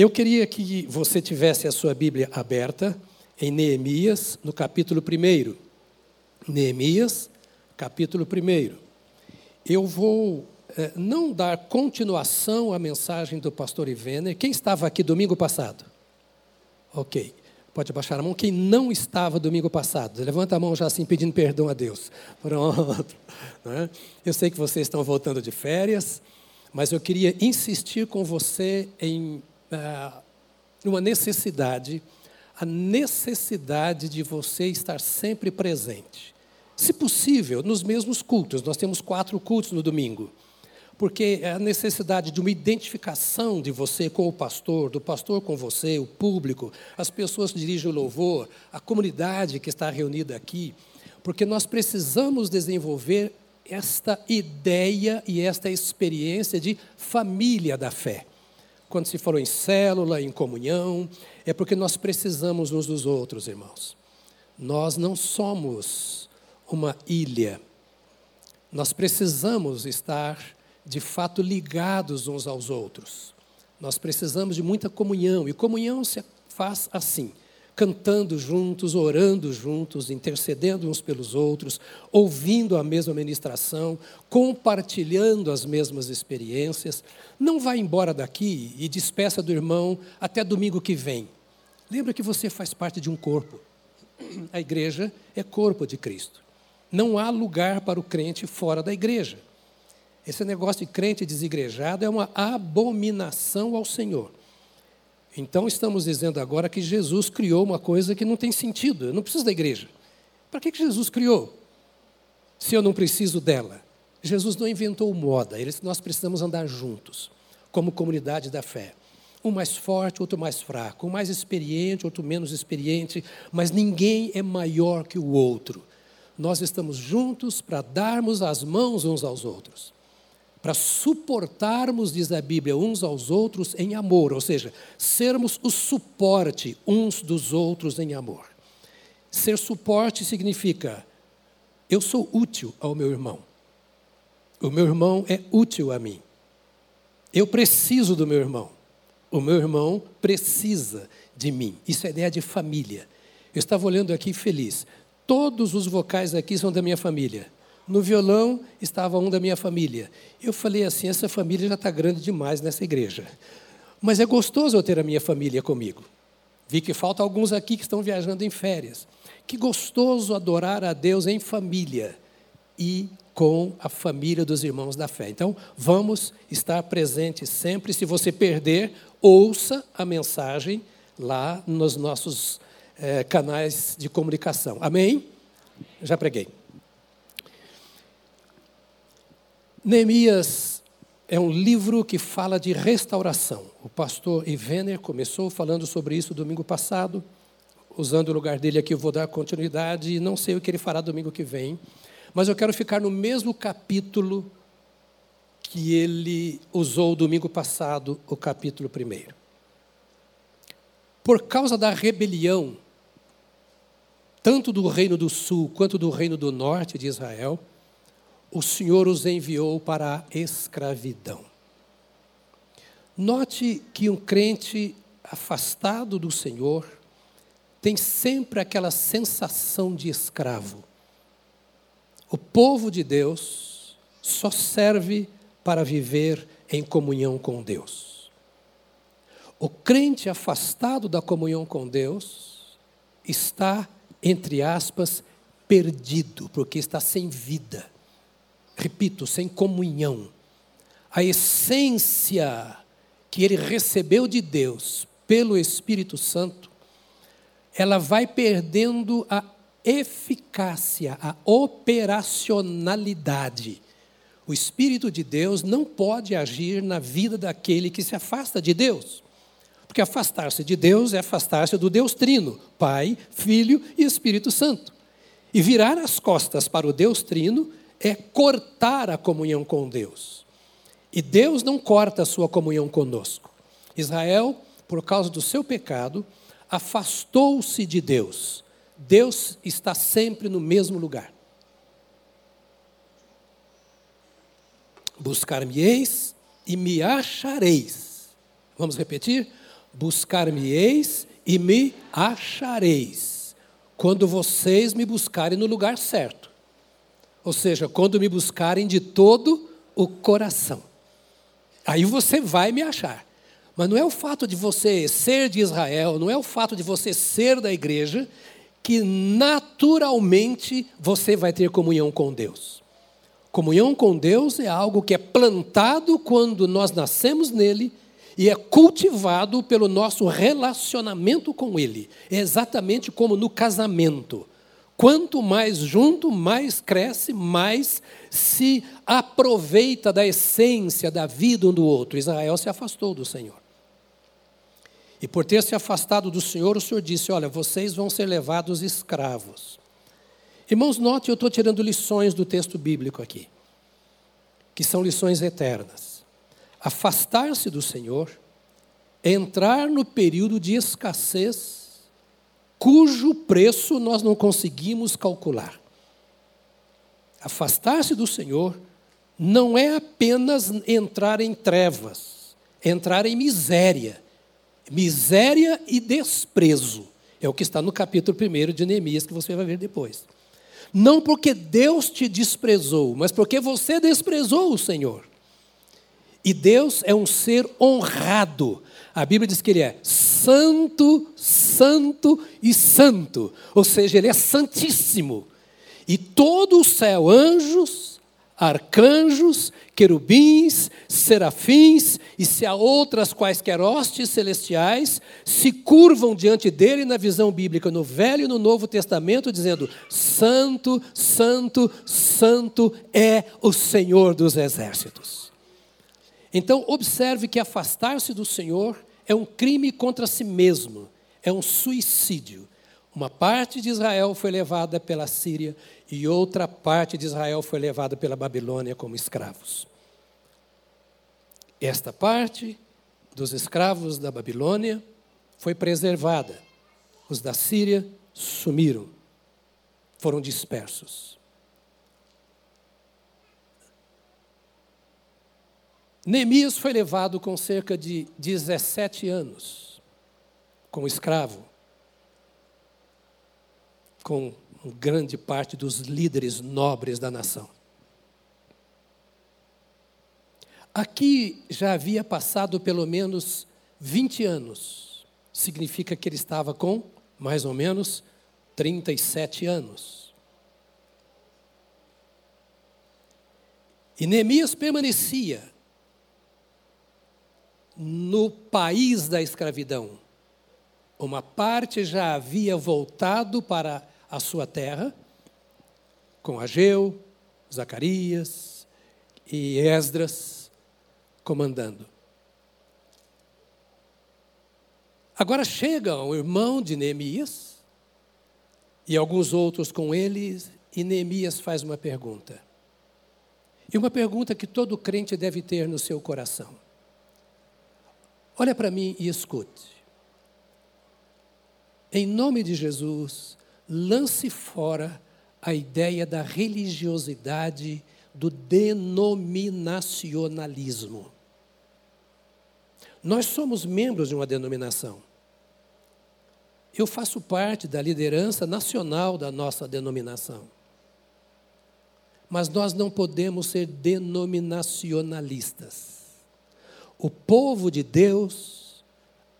Eu queria que você tivesse a sua Bíblia aberta em Neemias, no capítulo 1. Neemias, capítulo 1. Eu vou eh, não dar continuação à mensagem do pastor Ivener. Quem estava aqui domingo passado? Ok. Pode baixar a mão. Quem não estava domingo passado? Levanta a mão já assim, pedindo perdão a Deus. Pronto. Né? Eu sei que vocês estão voltando de férias, mas eu queria insistir com você em uma necessidade, a necessidade de você estar sempre presente. Se possível, nos mesmos cultos. Nós temos quatro cultos no domingo porque é a necessidade de uma identificação de você com o pastor, do pastor com você, o público, as pessoas que dirigem o louvor, a comunidade que está reunida aqui, porque nós precisamos desenvolver esta ideia e esta experiência de família da fé. Quando se falou em célula, em comunhão, é porque nós precisamos uns dos outros, irmãos. Nós não somos uma ilha. Nós precisamos estar de fato ligados uns aos outros. Nós precisamos de muita comunhão, e comunhão se faz assim, cantando juntos, orando juntos, intercedendo uns pelos outros, ouvindo a mesma ministração, compartilhando as mesmas experiências. Não vá embora daqui e despeça do irmão até domingo que vem. Lembra que você faz parte de um corpo. A igreja é corpo de Cristo. Não há lugar para o crente fora da igreja. Esse negócio de crente desigrejado é uma abominação ao Senhor. Então estamos dizendo agora que Jesus criou uma coisa que não tem sentido. Eu não preciso da igreja. Para que Jesus criou? Se eu não preciso dela. Jesus não inventou moda, nós precisamos andar juntos, como comunidade da fé. Um mais forte, outro mais fraco, um mais experiente, outro menos experiente, mas ninguém é maior que o outro. Nós estamos juntos para darmos as mãos uns aos outros para suportarmos, diz a Bíblia, uns aos outros em amor, ou seja, sermos o suporte uns dos outros em amor. Ser suporte significa eu sou útil ao meu irmão. O meu irmão é útil a mim. Eu preciso do meu irmão. O meu irmão precisa de mim. Isso é ideia de família. Eu estava olhando aqui feliz. Todos os vocais aqui são da minha família. No violão estava um da minha família. Eu falei assim: essa família já está grande demais nessa igreja. Mas é gostoso eu ter a minha família comigo. Vi que falta alguns aqui que estão viajando em férias. Que gostoso adorar a Deus em família e com a família dos irmãos da fé. Então, vamos estar presentes sempre. Se você perder, ouça a mensagem lá nos nossos eh, canais de comunicação. Amém? Já preguei. Neemias é um livro que fala de restauração. O pastor Ivener começou falando sobre isso domingo passado. Usando o lugar dele aqui, eu vou dar continuidade e não sei o que ele fará domingo que vem. Mas eu quero ficar no mesmo capítulo que ele usou domingo passado, o capítulo 1. Por causa da rebelião, tanto do reino do sul quanto do reino do norte de Israel, o Senhor os enviou para a escravidão. Note que um crente afastado do Senhor tem sempre aquela sensação de escravo. O povo de Deus só serve para viver em comunhão com Deus. O crente afastado da comunhão com Deus está, entre aspas, perdido, porque está sem vida repito, sem comunhão. A essência que ele recebeu de Deus pelo Espírito Santo, ela vai perdendo a eficácia, a operacionalidade. O Espírito de Deus não pode agir na vida daquele que se afasta de Deus. Porque afastar-se de Deus é afastar-se do Deus Trino, Pai, Filho e Espírito Santo. E virar as costas para o Deus Trino é cortar a comunhão com Deus. E Deus não corta a sua comunhão conosco. Israel, por causa do seu pecado, afastou-se de Deus. Deus está sempre no mesmo lugar. Buscar-me-eis e me achareis. Vamos repetir? Buscar-me-eis e me achareis, quando vocês me buscarem no lugar certo. Ou seja, quando me buscarem de todo o coração. Aí você vai me achar. Mas não é o fato de você ser de Israel, não é o fato de você ser da igreja, que naturalmente você vai ter comunhão com Deus. Comunhão com Deus é algo que é plantado quando nós nascemos nele e é cultivado pelo nosso relacionamento com ele. É exatamente como no casamento. Quanto mais junto, mais cresce, mais se aproveita da essência da vida um do outro. Israel se afastou do Senhor. E por ter se afastado do Senhor, o Senhor disse: Olha, vocês vão ser levados escravos. Irmãos, note, eu estou tirando lições do texto bíblico aqui, que são lições eternas. Afastar-se do Senhor, entrar no período de escassez, cujo preço nós não conseguimos calcular. Afastar-se do Senhor não é apenas entrar em trevas, entrar em miséria miséria e desprezo. É o que está no capítulo 1 de Neemias, que você vai ver depois. Não porque Deus te desprezou, mas porque você desprezou o Senhor. E Deus é um ser honrado. A Bíblia diz que ele é santo, santo e santo. Ou seja, ele é santíssimo. E todo o céu, anjos, arcanjos, querubins, serafins e se há outras quaisquer hostes celestiais se curvam diante dele na visão bíblica no Velho e no Novo Testamento, dizendo: Santo, Santo, Santo é o Senhor dos exércitos. Então, observe que afastar-se do Senhor é um crime contra si mesmo, é um suicídio. Uma parte de Israel foi levada pela Síria e outra parte de Israel foi levada pela Babilônia como escravos. Esta parte dos escravos da Babilônia foi preservada. Os da Síria sumiram, foram dispersos. Neemias foi levado com cerca de 17 anos, como escravo, com grande parte dos líderes nobres da nação. Aqui já havia passado pelo menos 20 anos, significa que ele estava com mais ou menos 37 anos. E Neemias permanecia no país da escravidão. Uma parte já havia voltado para a sua terra, com Ageu, Zacarias e Esdras comandando. Agora chega o irmão de Neemias e alguns outros com ele, e Neemias faz uma pergunta. E uma pergunta que todo crente deve ter no seu coração. Olha para mim e escute. Em nome de Jesus, lance fora a ideia da religiosidade, do denominacionalismo. Nós somos membros de uma denominação. Eu faço parte da liderança nacional da nossa denominação. Mas nós não podemos ser denominacionalistas. O povo de Deus,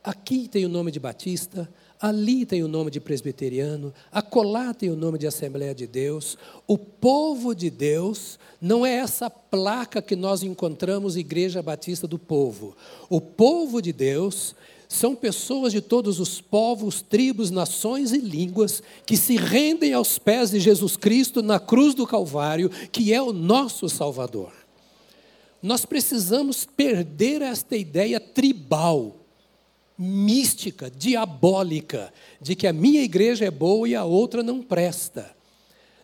aqui tem o nome de Batista, ali tem o nome de presbiteriano, acolá tem o nome de Assembleia de Deus. O povo de Deus não é essa placa que nós encontramos Igreja Batista do Povo. O povo de Deus são pessoas de todos os povos, tribos, nações e línguas que se rendem aos pés de Jesus Cristo na cruz do Calvário, que é o nosso Salvador. Nós precisamos perder esta ideia tribal mística, diabólica, de que a minha igreja é boa e a outra não presta.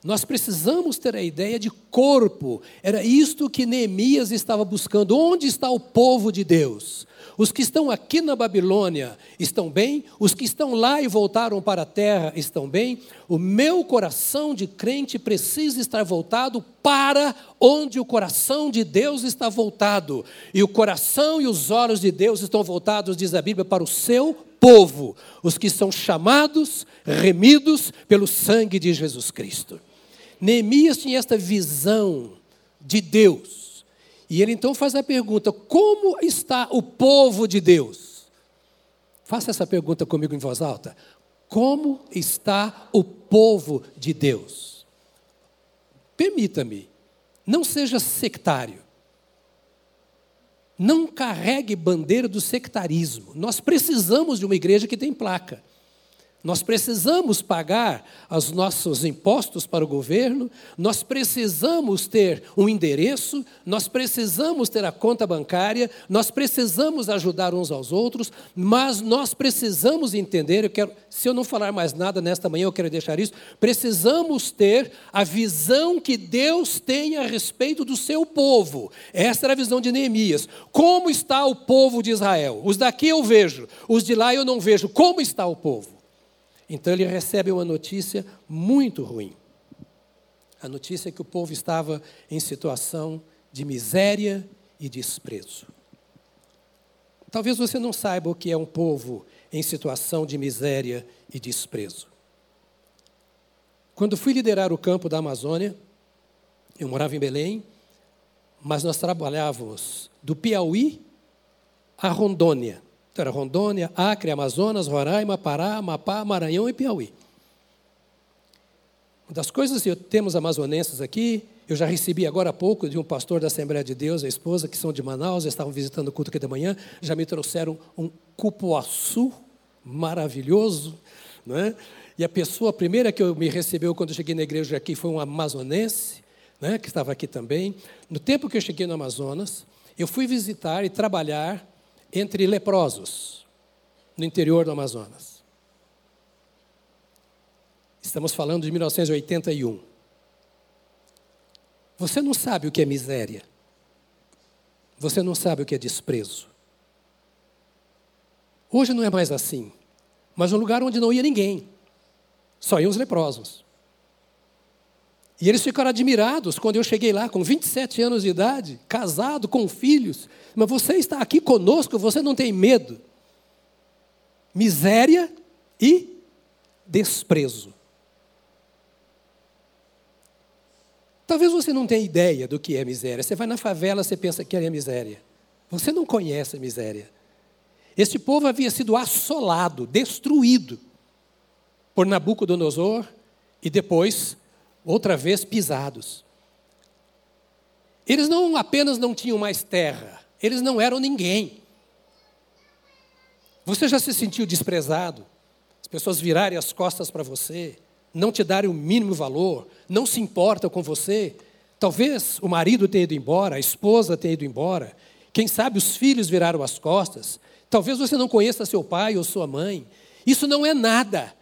Nós precisamos ter a ideia de corpo. Era isto que Neemias estava buscando. Onde está o povo de Deus? Os que estão aqui na Babilônia estão bem? Os que estão lá e voltaram para a terra estão bem? O meu coração de crente precisa estar voltado para onde o coração de Deus está voltado. E o coração e os olhos de Deus estão voltados, diz a Bíblia, para o seu povo, os que são chamados, remidos pelo sangue de Jesus Cristo. Neemias tinha esta visão de Deus. E ele então faz a pergunta: como está o povo de Deus? Faça essa pergunta comigo em voz alta. Como está o povo de Deus? Permita-me, não seja sectário. Não carregue bandeira do sectarismo. Nós precisamos de uma igreja que tem placa. Nós precisamos pagar os nossos impostos para o governo, nós precisamos ter um endereço, nós precisamos ter a conta bancária, nós precisamos ajudar uns aos outros, mas nós precisamos entender, eu quero, se eu não falar mais nada nesta manhã, eu quero deixar isso, precisamos ter a visão que Deus tem a respeito do seu povo. Essa era a visão de Neemias. Como está o povo de Israel? Os daqui eu vejo, os de lá eu não vejo. Como está o povo? Então ele recebe uma notícia muito ruim. A notícia é que o povo estava em situação de miséria e desprezo. Talvez você não saiba o que é um povo em situação de miséria e desprezo. Quando fui liderar o campo da Amazônia, eu morava em Belém, mas nós trabalhávamos do Piauí a Rondônia. Então era Rondônia, Acre, Amazonas, Roraima, Pará, Amapá, Maranhão e Piauí. Uma das coisas que temos amazonenses aqui, eu já recebi agora há pouco de um pastor da Assembleia de Deus, a esposa, que são de Manaus, estavam visitando o culto aqui da manhã, já me trouxeram um cupuaçu maravilhoso, não é? E a pessoa primeira que me recebeu quando eu cheguei na igreja aqui foi um amazonense, né, que estava aqui também. No tempo que eu cheguei no Amazonas, eu fui visitar e trabalhar entre leprosos no interior do Amazonas. Estamos falando de 1981. Você não sabe o que é miséria. Você não sabe o que é desprezo. Hoje não é mais assim. Mas um lugar onde não ia ninguém. Só iam os leprosos. E eles ficaram admirados quando eu cheguei lá com 27 anos de idade, casado, com filhos. Mas você está aqui conosco, você não tem medo. Miséria e desprezo. Talvez você não tenha ideia do que é miséria. Você vai na favela, você pensa que é miséria. Você não conhece a miséria. Este povo havia sido assolado, destruído por Nabucodonosor e depois outra vez pisados. Eles não apenas não tinham mais terra, eles não eram ninguém. Você já se sentiu desprezado? As pessoas virarem as costas para você, não te darem o mínimo valor, não se importam com você. Talvez o marido tenha ido embora, a esposa tenha ido embora, quem sabe os filhos viraram as costas. Talvez você não conheça seu pai ou sua mãe. Isso não é nada.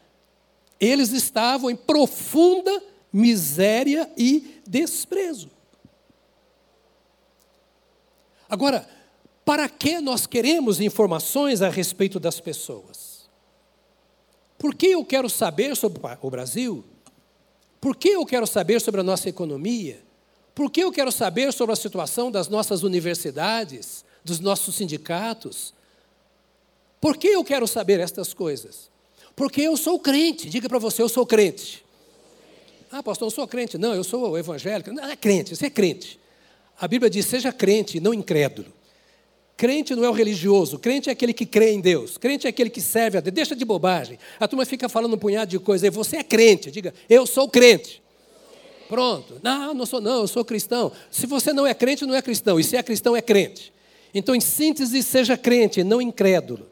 Eles estavam em profunda miséria e desprezo. Agora, para que nós queremos informações a respeito das pessoas? Por que eu quero saber sobre o Brasil? Por que eu quero saber sobre a nossa economia? Por que eu quero saber sobre a situação das nossas universidades, dos nossos sindicatos? Por que eu quero saber estas coisas? Porque eu sou crente. Diga para você, eu sou crente. Ah, pastor, eu sou crente. Não, eu sou evangélico. Não, é crente, você é crente. A Bíblia diz: seja crente, não incrédulo. Crente não é o religioso, crente é aquele que crê em Deus, crente é aquele que serve a Deus. Deixa de bobagem. A turma fica falando um punhado de coisa aí, você é crente, diga, eu sou crente. Pronto. Não, não sou não, eu sou cristão. Se você não é crente, não é cristão. E se é cristão, é crente. Então, em síntese, seja crente, não incrédulo.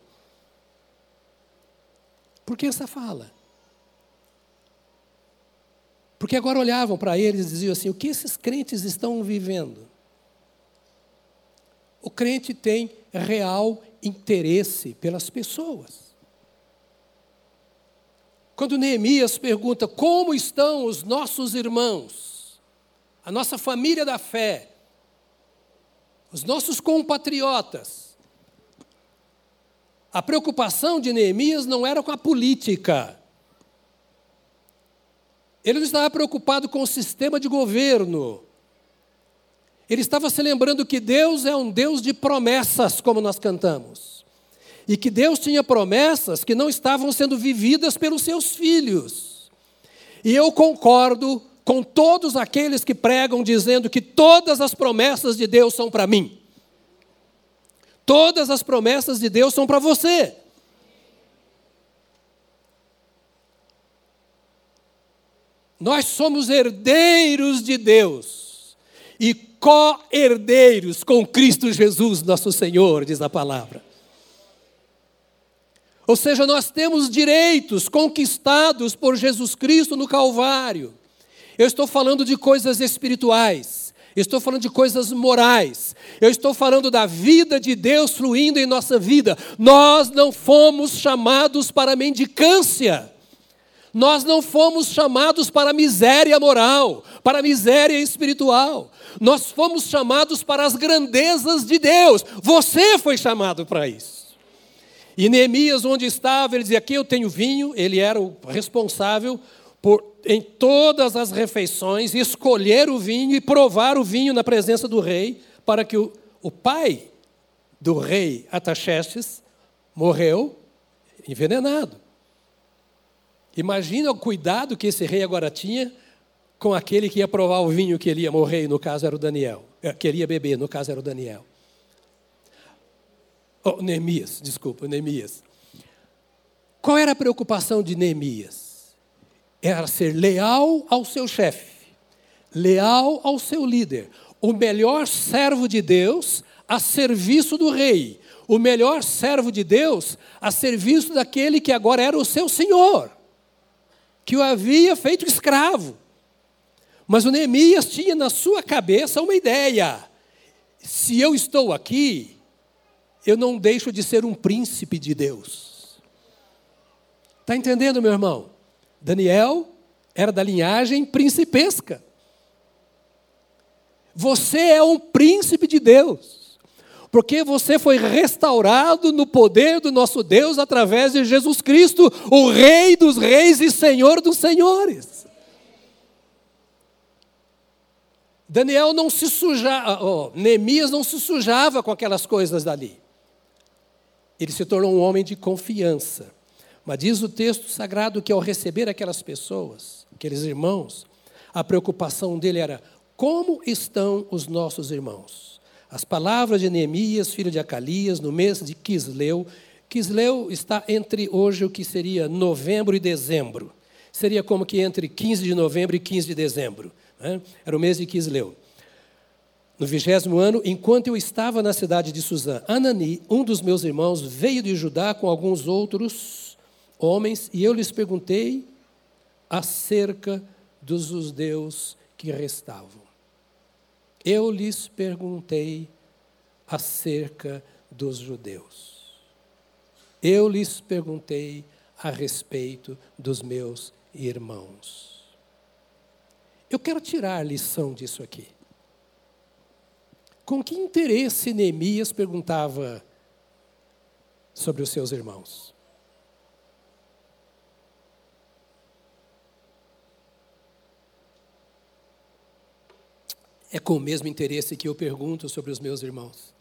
Por que essa fala? Porque agora olhavam para eles e diziam assim: o que esses crentes estão vivendo? O crente tem real interesse pelas pessoas. Quando Neemias pergunta como estão os nossos irmãos, a nossa família da fé, os nossos compatriotas, A preocupação de Neemias não era com a política. Ele não estava preocupado com o sistema de governo. Ele estava se lembrando que Deus é um Deus de promessas, como nós cantamos. E que Deus tinha promessas que não estavam sendo vividas pelos seus filhos. E eu concordo com todos aqueles que pregam dizendo que todas as promessas de Deus são para mim. Todas as promessas de Deus são para você. Nós somos herdeiros de Deus e co-herdeiros com Cristo Jesus, nosso Senhor, diz a palavra. Ou seja, nós temos direitos conquistados por Jesus Cristo no Calvário. Eu estou falando de coisas espirituais, estou falando de coisas morais, eu estou falando da vida de Deus fluindo em nossa vida. Nós não fomos chamados para mendicância. Nós não fomos chamados para miséria moral, para miséria espiritual. Nós fomos chamados para as grandezas de Deus. Você foi chamado para isso. E Neemias, onde estava, ele dizia: Aqui eu tenho vinho. Ele era o responsável por, em todas as refeições, escolher o vinho e provar o vinho na presença do rei, para que o, o pai do rei Ataxerxes morreu envenenado. Imagina o cuidado que esse rei agora tinha com aquele que ia provar o vinho que ele ia morrer, no caso era o Daniel, eh, queria beber, no caso era o Daniel. Oh, Neemias, desculpa, Neemias. Qual era a preocupação de Neemias? Era ser leal ao seu chefe, leal ao seu líder, o melhor servo de Deus a serviço do rei, o melhor servo de Deus a serviço daquele que agora era o seu senhor que o havia feito escravo. Mas o Neemias tinha na sua cabeça uma ideia: se eu estou aqui, eu não deixo de ser um príncipe de Deus. Está entendendo, meu irmão? Daniel era da linhagem principesca. Você é um príncipe de Deus porque você foi restaurado no poder do nosso Deus através de Jesus Cristo, o Rei dos Reis e Senhor dos Senhores. Daniel não se sujava, oh, Neemias não se sujava com aquelas coisas dali. Ele se tornou um homem de confiança. Mas diz o texto sagrado que ao receber aquelas pessoas, aqueles irmãos, a preocupação dele era: como estão os nossos irmãos? As palavras de Neemias, filho de Acalias, no mês de Quisleu. Quisleu está entre hoje o que seria novembro e dezembro. Seria como que entre 15 de novembro e 15 de dezembro. Né? Era o mês de Quisleu. No vigésimo ano, enquanto eu estava na cidade de Suzã, Anani, um dos meus irmãos, veio de Judá com alguns outros homens, e eu lhes perguntei acerca dos judeus que restavam eu lhes perguntei acerca dos judeus. Eu lhes perguntei a respeito dos meus irmãos. Eu quero tirar lição disso aqui. Com que interesse Neemias perguntava sobre os seus irmãos? É com o mesmo interesse que eu pergunto sobre os meus irmãos.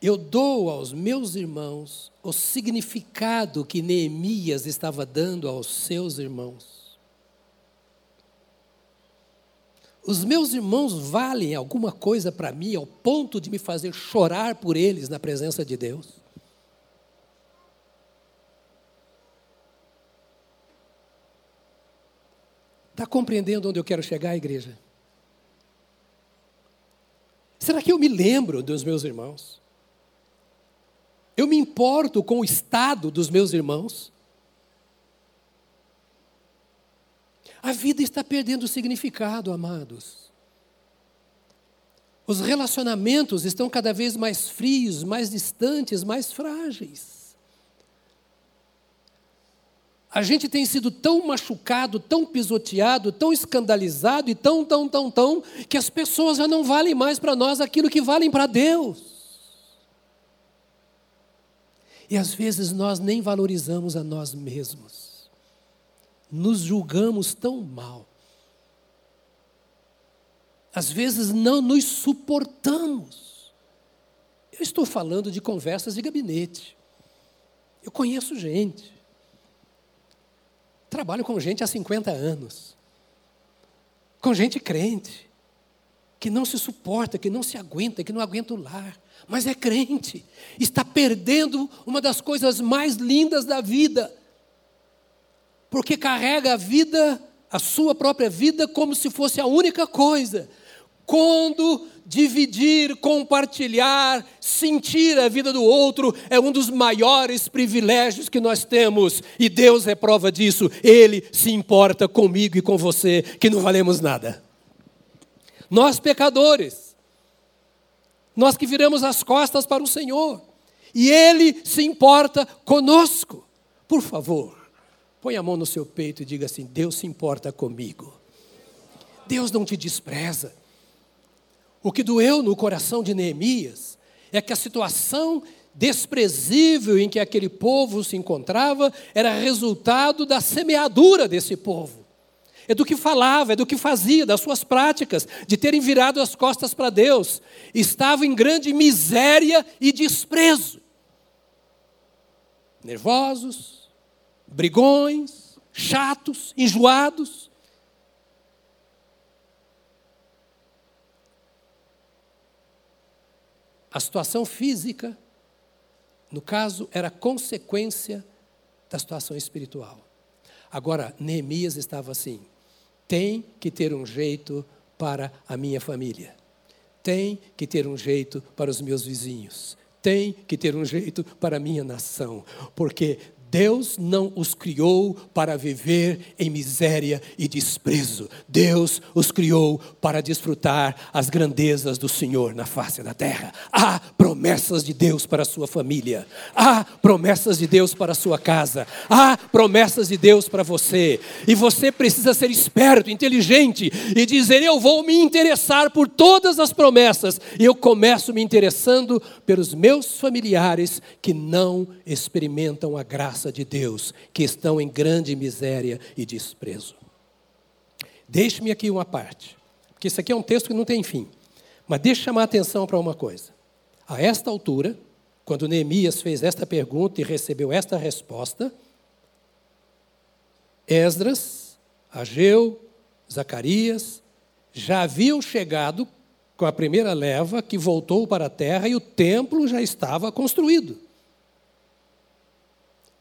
Eu dou aos meus irmãos o significado que Neemias estava dando aos seus irmãos. Os meus irmãos valem alguma coisa para mim ao ponto de me fazer chorar por eles na presença de Deus? Está compreendendo onde eu quero chegar, igreja? Será que eu me lembro dos meus irmãos? Eu me importo com o estado dos meus irmãos? A vida está perdendo significado, amados. Os relacionamentos estão cada vez mais frios, mais distantes, mais frágeis. A gente tem sido tão machucado, tão pisoteado, tão escandalizado e tão, tão, tão, tão, que as pessoas já não valem mais para nós aquilo que valem para Deus. E às vezes nós nem valorizamos a nós mesmos. Nos julgamos tão mal. Às vezes não nos suportamos. Eu estou falando de conversas de gabinete. Eu conheço gente. Trabalho com gente há 50 anos. Com gente crente. Que não se suporta, que não se aguenta, que não aguenta o lar. Mas é crente. Está perdendo uma das coisas mais lindas da vida. Porque carrega a vida, a sua própria vida, como se fosse a única coisa quando dividir, compartilhar, sentir a vida do outro é um dos maiores privilégios que nós temos, e Deus é prova disso. Ele se importa comigo e com você, que não valemos nada. Nós, pecadores, nós que viramos as costas para o Senhor, e Ele se importa conosco. Por favor, põe a mão no seu peito e diga assim: Deus se importa comigo. Deus não te despreza. O que doeu no coração de Neemias é que a situação desprezível em que aquele povo se encontrava era resultado da semeadura desse povo. É do que falava, é do que fazia, das suas práticas, de terem virado as costas para Deus. Estava em grande miséria e desprezo. Nervosos, brigões, chatos, enjoados. A situação física, no caso, era consequência da situação espiritual. Agora, Neemias estava assim: tem que ter um jeito para a minha família, tem que ter um jeito para os meus vizinhos, tem que ter um jeito para a minha nação, porque Deus não os criou para viver em miséria e desprezo. Deus os criou para desfrutar as grandezas do Senhor na face da terra. Há promessas de Deus para a sua família. Há promessas de Deus para a sua casa. Há promessas de Deus para você. E você precisa ser esperto, inteligente e dizer: Eu vou me interessar por todas as promessas. E eu começo me interessando pelos meus familiares que não experimentam a graça de Deus, que estão em grande miséria e desprezo. Deixe-me aqui uma parte, porque isso aqui é um texto que não tem fim. Mas deixe chamar a atenção para uma coisa. A esta altura, quando Neemias fez esta pergunta e recebeu esta resposta, Esdras, Ageu, Zacarias já haviam chegado com a primeira leva que voltou para a terra e o templo já estava construído.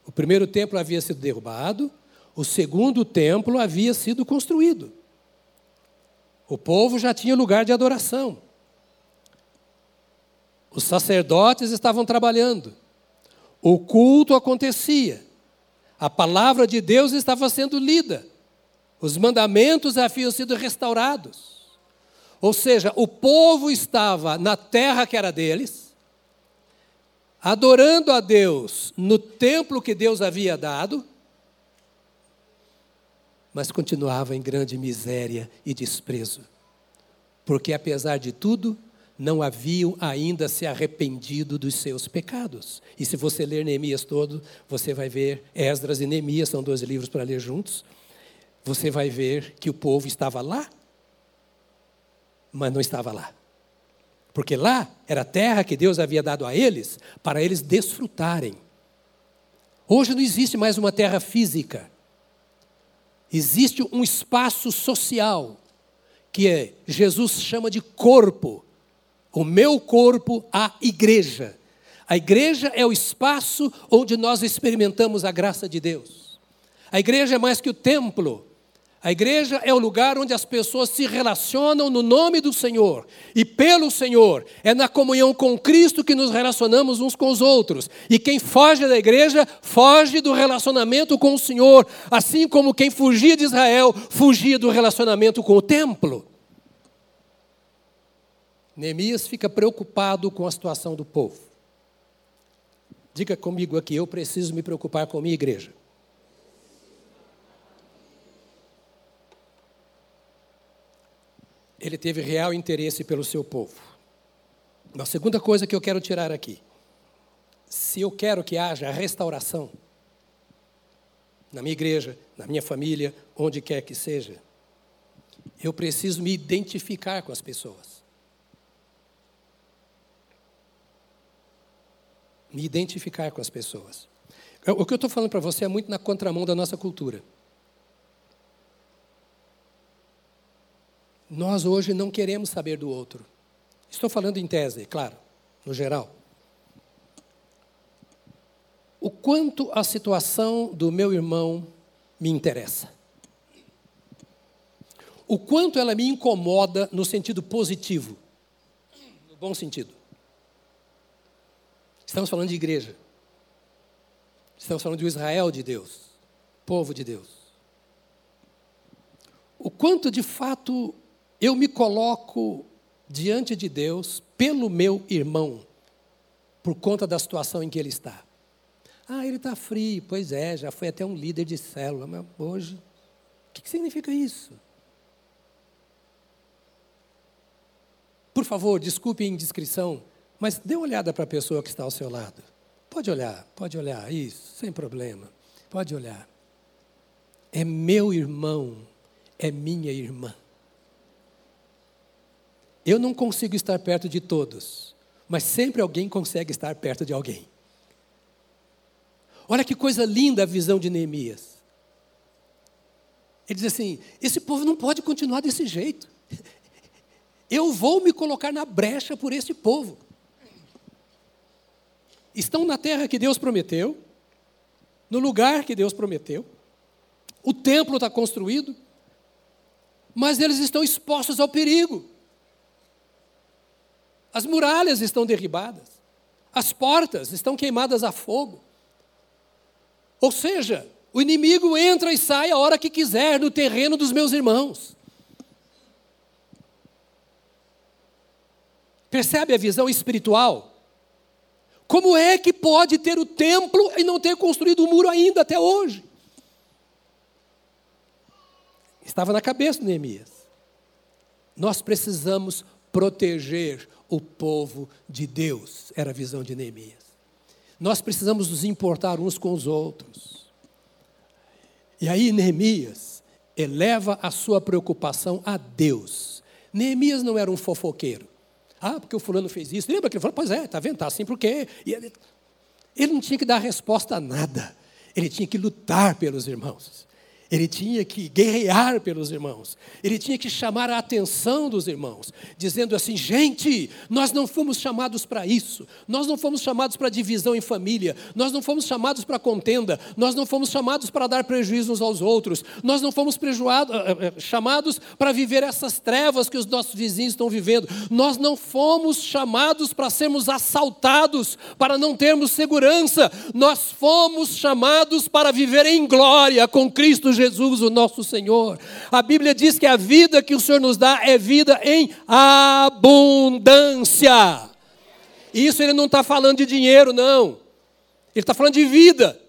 O primeiro templo havia sido derrubado, o segundo templo havia sido construído. O povo já tinha lugar de adoração. Os sacerdotes estavam trabalhando. O culto acontecia. A palavra de Deus estava sendo lida. Os mandamentos haviam sido restaurados. Ou seja, o povo estava na terra que era deles, adorando a Deus no templo que Deus havia dado, mas continuava em grande miséria e desprezo, porque apesar de tudo, não haviam ainda se arrependido dos seus pecados. E se você ler Neemias todo, você vai ver, Esdras e Neemias são dois livros para ler juntos, você vai ver que o povo estava lá, mas não estava lá. Porque lá era a terra que Deus havia dado a eles para eles desfrutarem. Hoje não existe mais uma terra física. Existe um espaço social que é, Jesus chama de corpo. O meu corpo, a igreja. A igreja é o espaço onde nós experimentamos a graça de Deus. A igreja é mais que o templo. A igreja é o lugar onde as pessoas se relacionam no nome do Senhor e pelo Senhor. É na comunhão com Cristo que nos relacionamos uns com os outros. E quem foge da igreja, foge do relacionamento com o Senhor, assim como quem fugia de Israel, fugia do relacionamento com o templo. Neemias fica preocupado com a situação do povo. Diga comigo aqui, eu preciso me preocupar com a minha igreja. ele teve real interesse pelo seu povo. A segunda coisa que eu quero tirar aqui. se eu quero que haja restauração na minha igreja, na minha família, onde quer que seja, eu preciso me identificar com as pessoas. Me identificar com as pessoas. O que eu estou falando para você é muito na contramão da nossa cultura. Nós hoje não queremos saber do outro. Estou falando em tese, claro, no geral. O quanto a situação do meu irmão me interessa. O quanto ela me incomoda no sentido positivo, no bom sentido. Estamos falando de igreja. Estamos falando de Israel de Deus, povo de Deus. O quanto de fato eu me coloco diante de Deus pelo meu irmão, por conta da situação em que ele está. Ah, ele está frio, pois é, já foi até um líder de célula, mas hoje, o que significa isso? Por favor, desculpe a indiscrição, mas dê uma olhada para a pessoa que está ao seu lado. Pode olhar, pode olhar, isso, sem problema. Pode olhar. É meu irmão, é minha irmã. Eu não consigo estar perto de todos, mas sempre alguém consegue estar perto de alguém. Olha que coisa linda a visão de Neemias. Ele diz assim: esse povo não pode continuar desse jeito. Eu vou me colocar na brecha por esse povo. Estão na terra que Deus prometeu, no lugar que Deus prometeu, o templo está construído, mas eles estão expostos ao perigo. As muralhas estão derribadas, as portas estão queimadas a fogo. Ou seja, o inimigo entra e sai a hora que quiser no terreno dos meus irmãos. Percebe a visão espiritual? Como é que pode ter o templo e não ter construído o muro ainda até hoje? Estava na cabeça de Neemias. Nós precisamos proteger o povo de Deus, era a visão de Neemias. Nós precisamos nos importar uns com os outros. E aí Neemias eleva a sua preocupação a Deus. Neemias não era um fofoqueiro. Ah, porque o fulano fez isso. Lembra que ele falou? Pois é, está vendo? Está assim porque. Ele, ele não tinha que dar resposta a nada. Ele tinha que lutar pelos irmãos. Ele tinha que guerrear pelos irmãos. Ele tinha que chamar a atenção dos irmãos, dizendo assim: gente, nós não fomos chamados para isso. Nós não fomos chamados para divisão em família. Nós não fomos chamados para contenda. Nós não fomos chamados para dar prejuízo uns aos outros. Nós não fomos eh, eh, chamados para viver essas trevas que os nossos vizinhos estão vivendo. Nós não fomos chamados para sermos assaltados, para não termos segurança. Nós fomos chamados para viver em glória com Cristo Jesus Jesus, o nosso Senhor. A Bíblia diz que a vida que o Senhor nos dá é vida em abundância. Isso ele não está falando de dinheiro, não. Ele está falando de vida.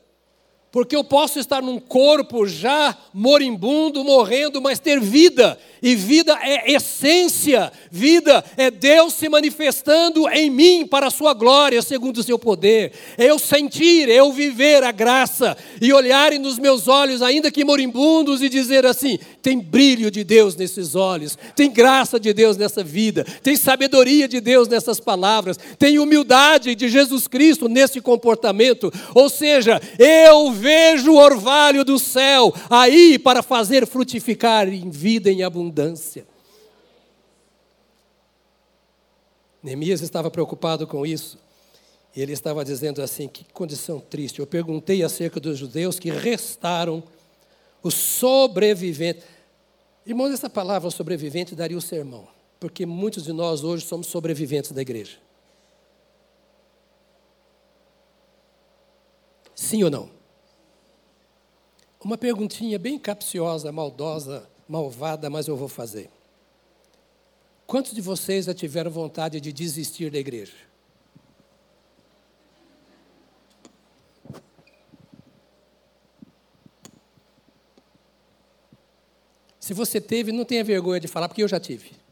Porque eu posso estar num corpo já moribundo, morrendo, mas ter vida. E vida é essência, vida é Deus se manifestando em mim para a sua glória, segundo o seu poder. Eu sentir, eu viver a graça e olharem nos meus olhos, ainda que moribundos, e dizer assim: tem brilho de Deus nesses olhos, tem graça de Deus nessa vida, tem sabedoria de Deus nessas palavras, tem humildade de Jesus Cristo nesse comportamento. Ou seja, eu vejo o orvalho do céu aí para fazer frutificar em vida em abundância. Neemias estava preocupado com isso. E ele estava dizendo assim: que condição triste. Eu perguntei acerca dos judeus que restaram, os sobreviventes. Irmãos, essa palavra sobrevivente daria o sermão, porque muitos de nós hoje somos sobreviventes da igreja. Sim ou não? Uma perguntinha bem capciosa, maldosa, malvada, mas eu vou fazer. Quantos de vocês já tiveram vontade de desistir da igreja? Se você teve, não tenha vergonha de falar, porque eu já tive.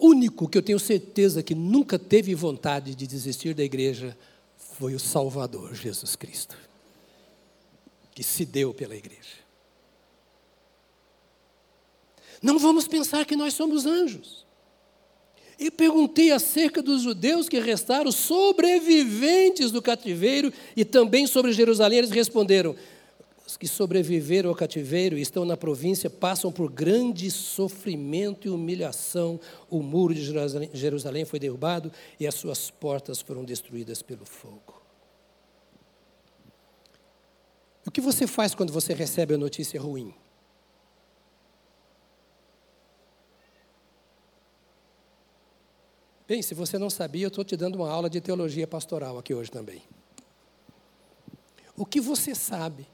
Único que eu tenho certeza que nunca teve vontade de desistir da igreja foi o Salvador, Jesus Cristo, que se deu pela igreja. Não vamos pensar que nós somos anjos. E perguntei acerca dos judeus que restaram sobreviventes do cativeiro e também sobre Jerusalém. Eles responderam: os que sobreviveram ao cativeiro e estão na província passam por grande sofrimento e humilhação. O muro de Jerusalém foi derrubado e as suas portas foram destruídas pelo fogo. O que você faz quando você recebe a notícia ruim? Bem, se você não sabia, eu estou te dando uma aula de teologia pastoral aqui hoje também. O que você sabe,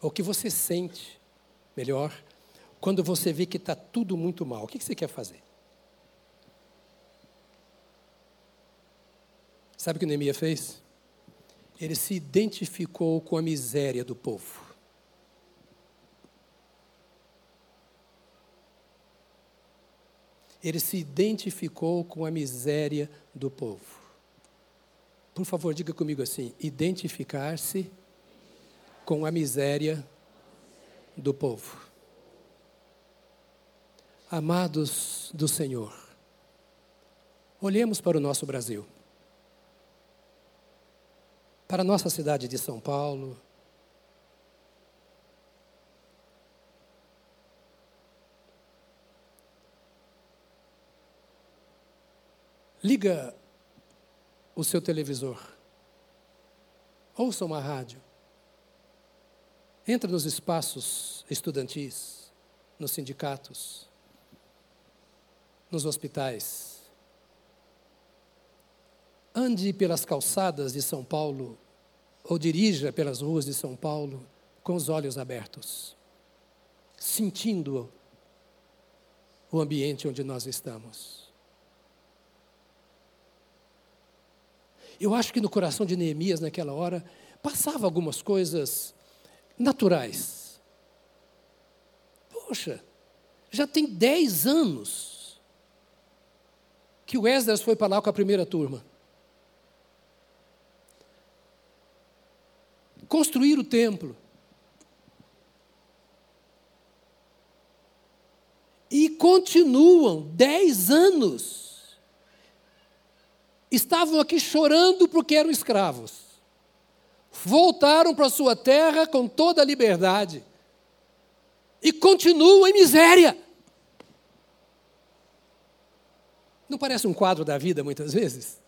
o que você sente, melhor, quando você vê que está tudo muito mal, o que você quer fazer? Sabe o que Neemias fez? Ele se identificou com a miséria do povo. ele se identificou com a miséria do povo. Por favor, diga comigo assim: identificar-se com a miséria do povo. Amados do Senhor, olhemos para o nosso Brasil, para a nossa cidade de São Paulo, Liga o seu televisor. Ouça uma rádio. Entra nos espaços estudantis, nos sindicatos, nos hospitais. Ande pelas calçadas de São Paulo ou dirija pelas ruas de São Paulo com os olhos abertos, sentindo o ambiente onde nós estamos. Eu acho que no coração de Neemias, naquela hora, passava algumas coisas naturais. Poxa, já tem dez anos que o Esdras foi para lá com a primeira turma. Construir o templo. E continuam dez anos estavam aqui chorando porque eram escravos. Voltaram para sua terra com toda a liberdade e continuam em miséria. Não parece um quadro da vida muitas vezes?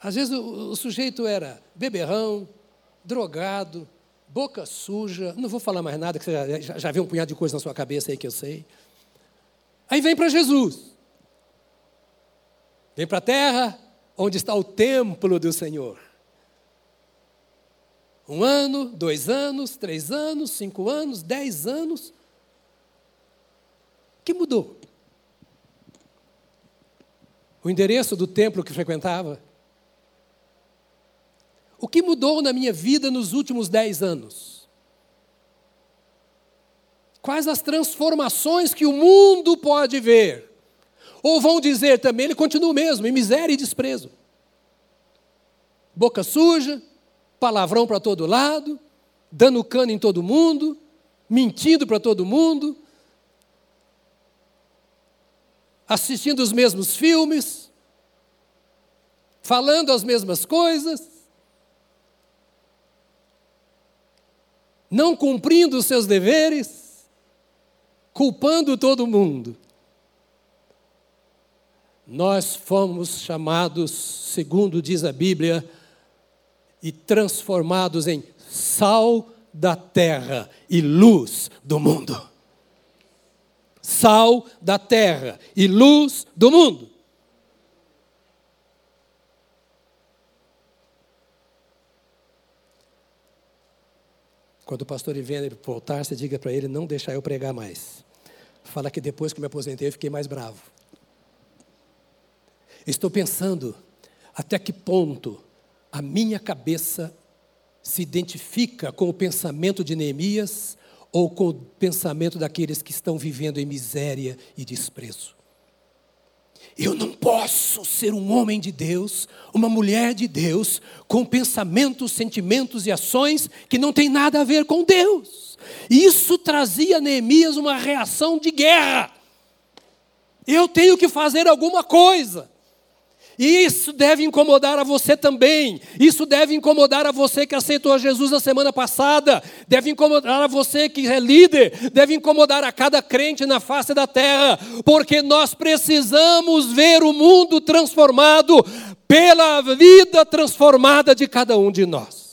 Às vezes o, sujeito era beberrão, drogado, boca suja, não vou falar mais nada, que você já, já, já um punhado de coisa na sua cabeça aí que eu sei. Aí vem para Jesus. Vem para a terra onde está o templo do Senhor. Um ano, dois anos, três anos, cinco anos, dez anos. O que mudou? O endereço do templo que frequentava? O que mudou na minha vida nos últimos dez anos? Quais as transformações que o mundo pode ver? Ou vão dizer também, ele continua o mesmo, em miséria e desprezo. Boca suja, palavrão para todo lado, dando cano em todo mundo, mentindo para todo mundo, assistindo os mesmos filmes, falando as mesmas coisas, não cumprindo os seus deveres, culpando todo mundo. Nós fomos chamados, segundo diz a Bíblia, e transformados em sal da terra e luz do mundo. Sal da terra e luz do mundo. Quando o pastor Ivênio voltar, você diga para ele não deixar eu pregar mais. Fala que depois que me aposentei eu fiquei mais bravo. Estou pensando até que ponto a minha cabeça se identifica com o pensamento de Neemias ou com o pensamento daqueles que estão vivendo em miséria e desprezo. Eu não posso ser um homem de Deus, uma mulher de Deus, com pensamentos, sentimentos e ações que não tem nada a ver com Deus. Isso trazia a Neemias uma reação de guerra. Eu tenho que fazer alguma coisa. Isso deve incomodar a você também. Isso deve incomodar a você que aceitou a Jesus na semana passada. Deve incomodar a você que é líder. Deve incomodar a cada crente na face da terra. Porque nós precisamos ver o mundo transformado pela vida transformada de cada um de nós.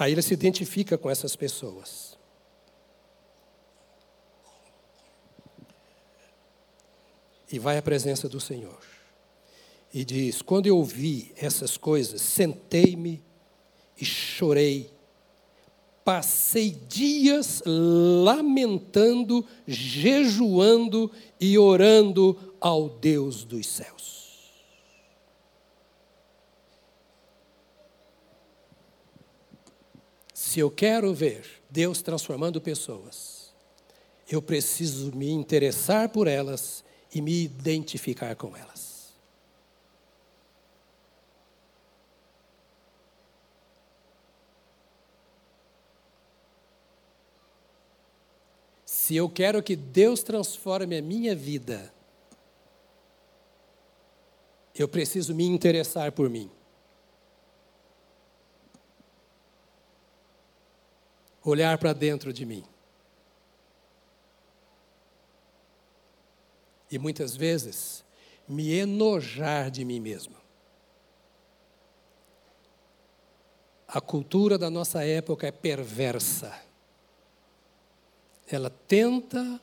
Aí ele se identifica com essas pessoas. E vai à presença do Senhor. E diz: Quando eu ouvi essas coisas, sentei-me e chorei. Passei dias lamentando, jejuando e orando ao Deus dos céus. Se eu quero ver Deus transformando pessoas, eu preciso me interessar por elas e me identificar com elas. Se eu quero que Deus transforme a minha vida, eu preciso me interessar por mim. Olhar para dentro de mim. E muitas vezes me enojar de mim mesmo. A cultura da nossa época é perversa. Ela tenta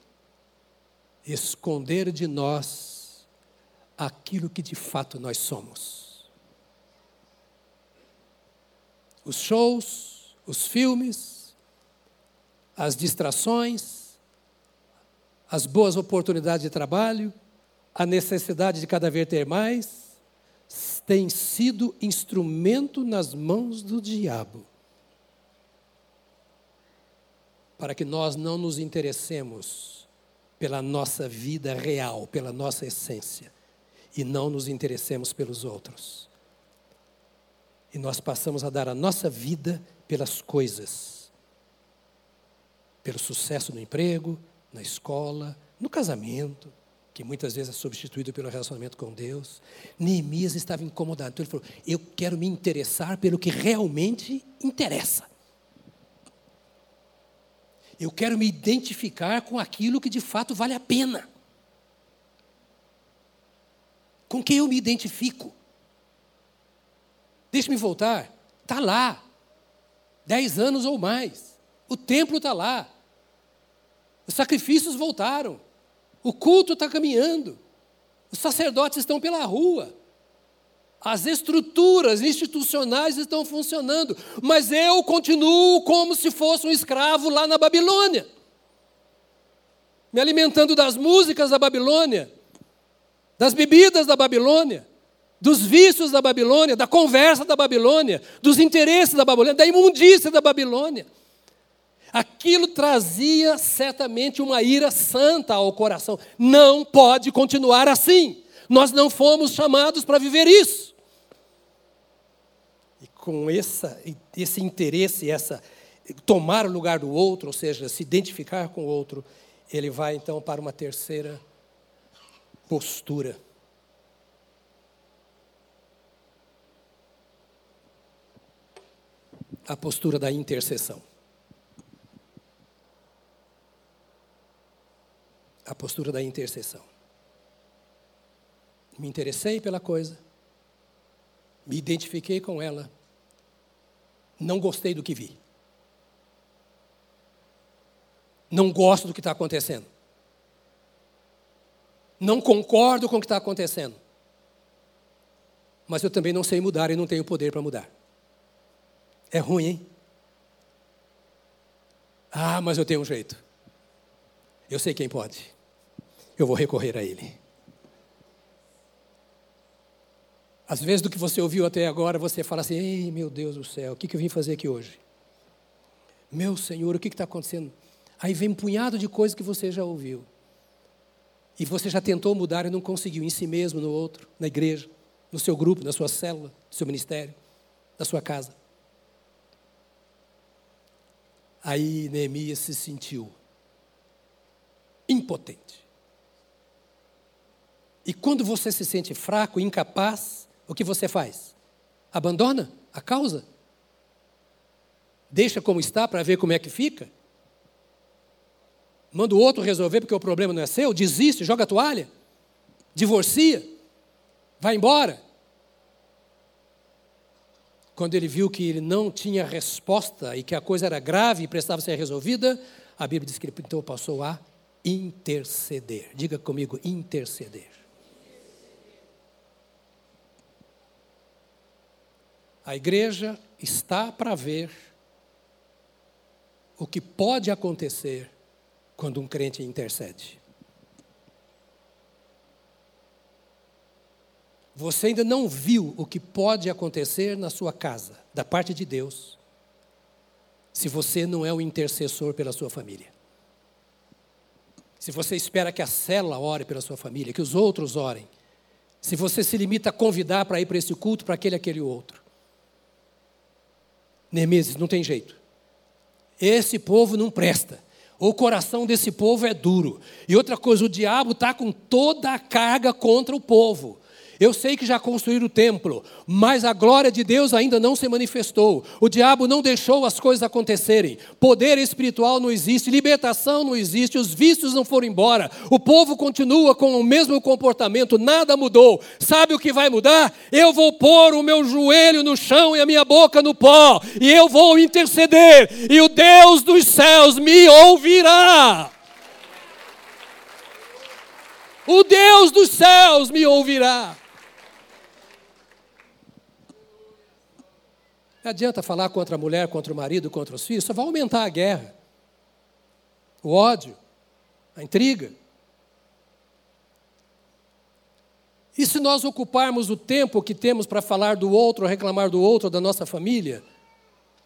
esconder de nós aquilo que de fato nós somos. Os shows, os filmes, as distrações, as boas oportunidades de trabalho, a necessidade de cada vez ter mais, tem sido instrumento nas mãos do diabo. Para que nós não nos interessemos pela nossa vida real, pela nossa essência, e não nos interessemos pelos outros. E nós passamos a dar a nossa vida pelas coisas, pelo sucesso no emprego, na escola, no casamento, que muitas vezes é substituído pelo relacionamento com Deus. Neemias estava incomodado. Então ele falou: Eu quero me interessar pelo que realmente interessa. Eu quero me identificar com aquilo que de fato vale a pena. Com quem eu me identifico? Deixe-me voltar. Está lá. Dez anos ou mais. O templo está lá. Os sacrifícios voltaram. O culto está caminhando. Os sacerdotes estão pela rua. As estruturas institucionais estão funcionando. Mas eu continuo como se fosse um escravo lá na Babilônia. Me alimentando das músicas da Babilônia, das bebidas da Babilônia, dos vícios da Babilônia, da conversa da Babilônia, dos interesses da Babilônia, da imundícia da Babilônia. Aquilo trazia certamente uma ira santa ao coração. Não pode continuar assim. Nós não fomos chamados para viver isso. E com essa, esse interesse, essa tomar o lugar do outro, ou seja, se identificar com o outro, ele vai então para uma terceira postura. A postura da intercessão. A postura da intercessão. Me interessei pela coisa, me identifiquei com ela, não gostei do que vi. Não gosto do que está acontecendo. Não concordo com o que está acontecendo. Mas eu também não sei mudar e não tenho poder para mudar. É ruim, hein? Ah, mas eu tenho um jeito. Eu sei quem pode eu vou recorrer a Ele. Às vezes, do que você ouviu até agora, você fala assim: Ei, meu Deus do céu, o que eu vim fazer aqui hoje? Meu Senhor, o que está acontecendo? Aí vem um punhado de coisas que você já ouviu. E você já tentou mudar e não conseguiu, em si mesmo, no outro, na igreja, no seu grupo, na sua célula, no seu ministério, na sua casa. Aí Neemias se sentiu impotente. E quando você se sente fraco, incapaz, o que você faz? Abandona a causa? Deixa como está para ver como é que fica? Manda o outro resolver porque o problema não é seu? Desiste, joga a toalha? Divorcia? Vai embora? Quando ele viu que ele não tinha resposta e que a coisa era grave e precisava ser resolvida, a Bíblia diz que ele então passou a interceder. Diga comigo, interceder. A igreja está para ver o que pode acontecer quando um crente intercede. Você ainda não viu o que pode acontecer na sua casa, da parte de Deus, se você não é o intercessor pela sua família. Se você espera que a cela ore pela sua família, que os outros orem. Se você se limita a convidar para ir para esse culto, para aquele, aquele outro. Nemesis, não tem jeito. Esse povo não presta. O coração desse povo é duro. E outra coisa, o diabo está com toda a carga contra o povo. Eu sei que já construíram o templo, mas a glória de Deus ainda não se manifestou. O diabo não deixou as coisas acontecerem. Poder espiritual não existe, libertação não existe, os vícios não foram embora. O povo continua com o mesmo comportamento, nada mudou. Sabe o que vai mudar? Eu vou pôr o meu joelho no chão e a minha boca no pó, e eu vou interceder, e o Deus dos céus me ouvirá. O Deus dos céus me ouvirá. Não adianta falar contra a mulher, contra o marido, contra os filhos, só vai aumentar a guerra, o ódio, a intriga. E se nós ocuparmos o tempo que temos para falar do outro, reclamar do outro, da nossa família,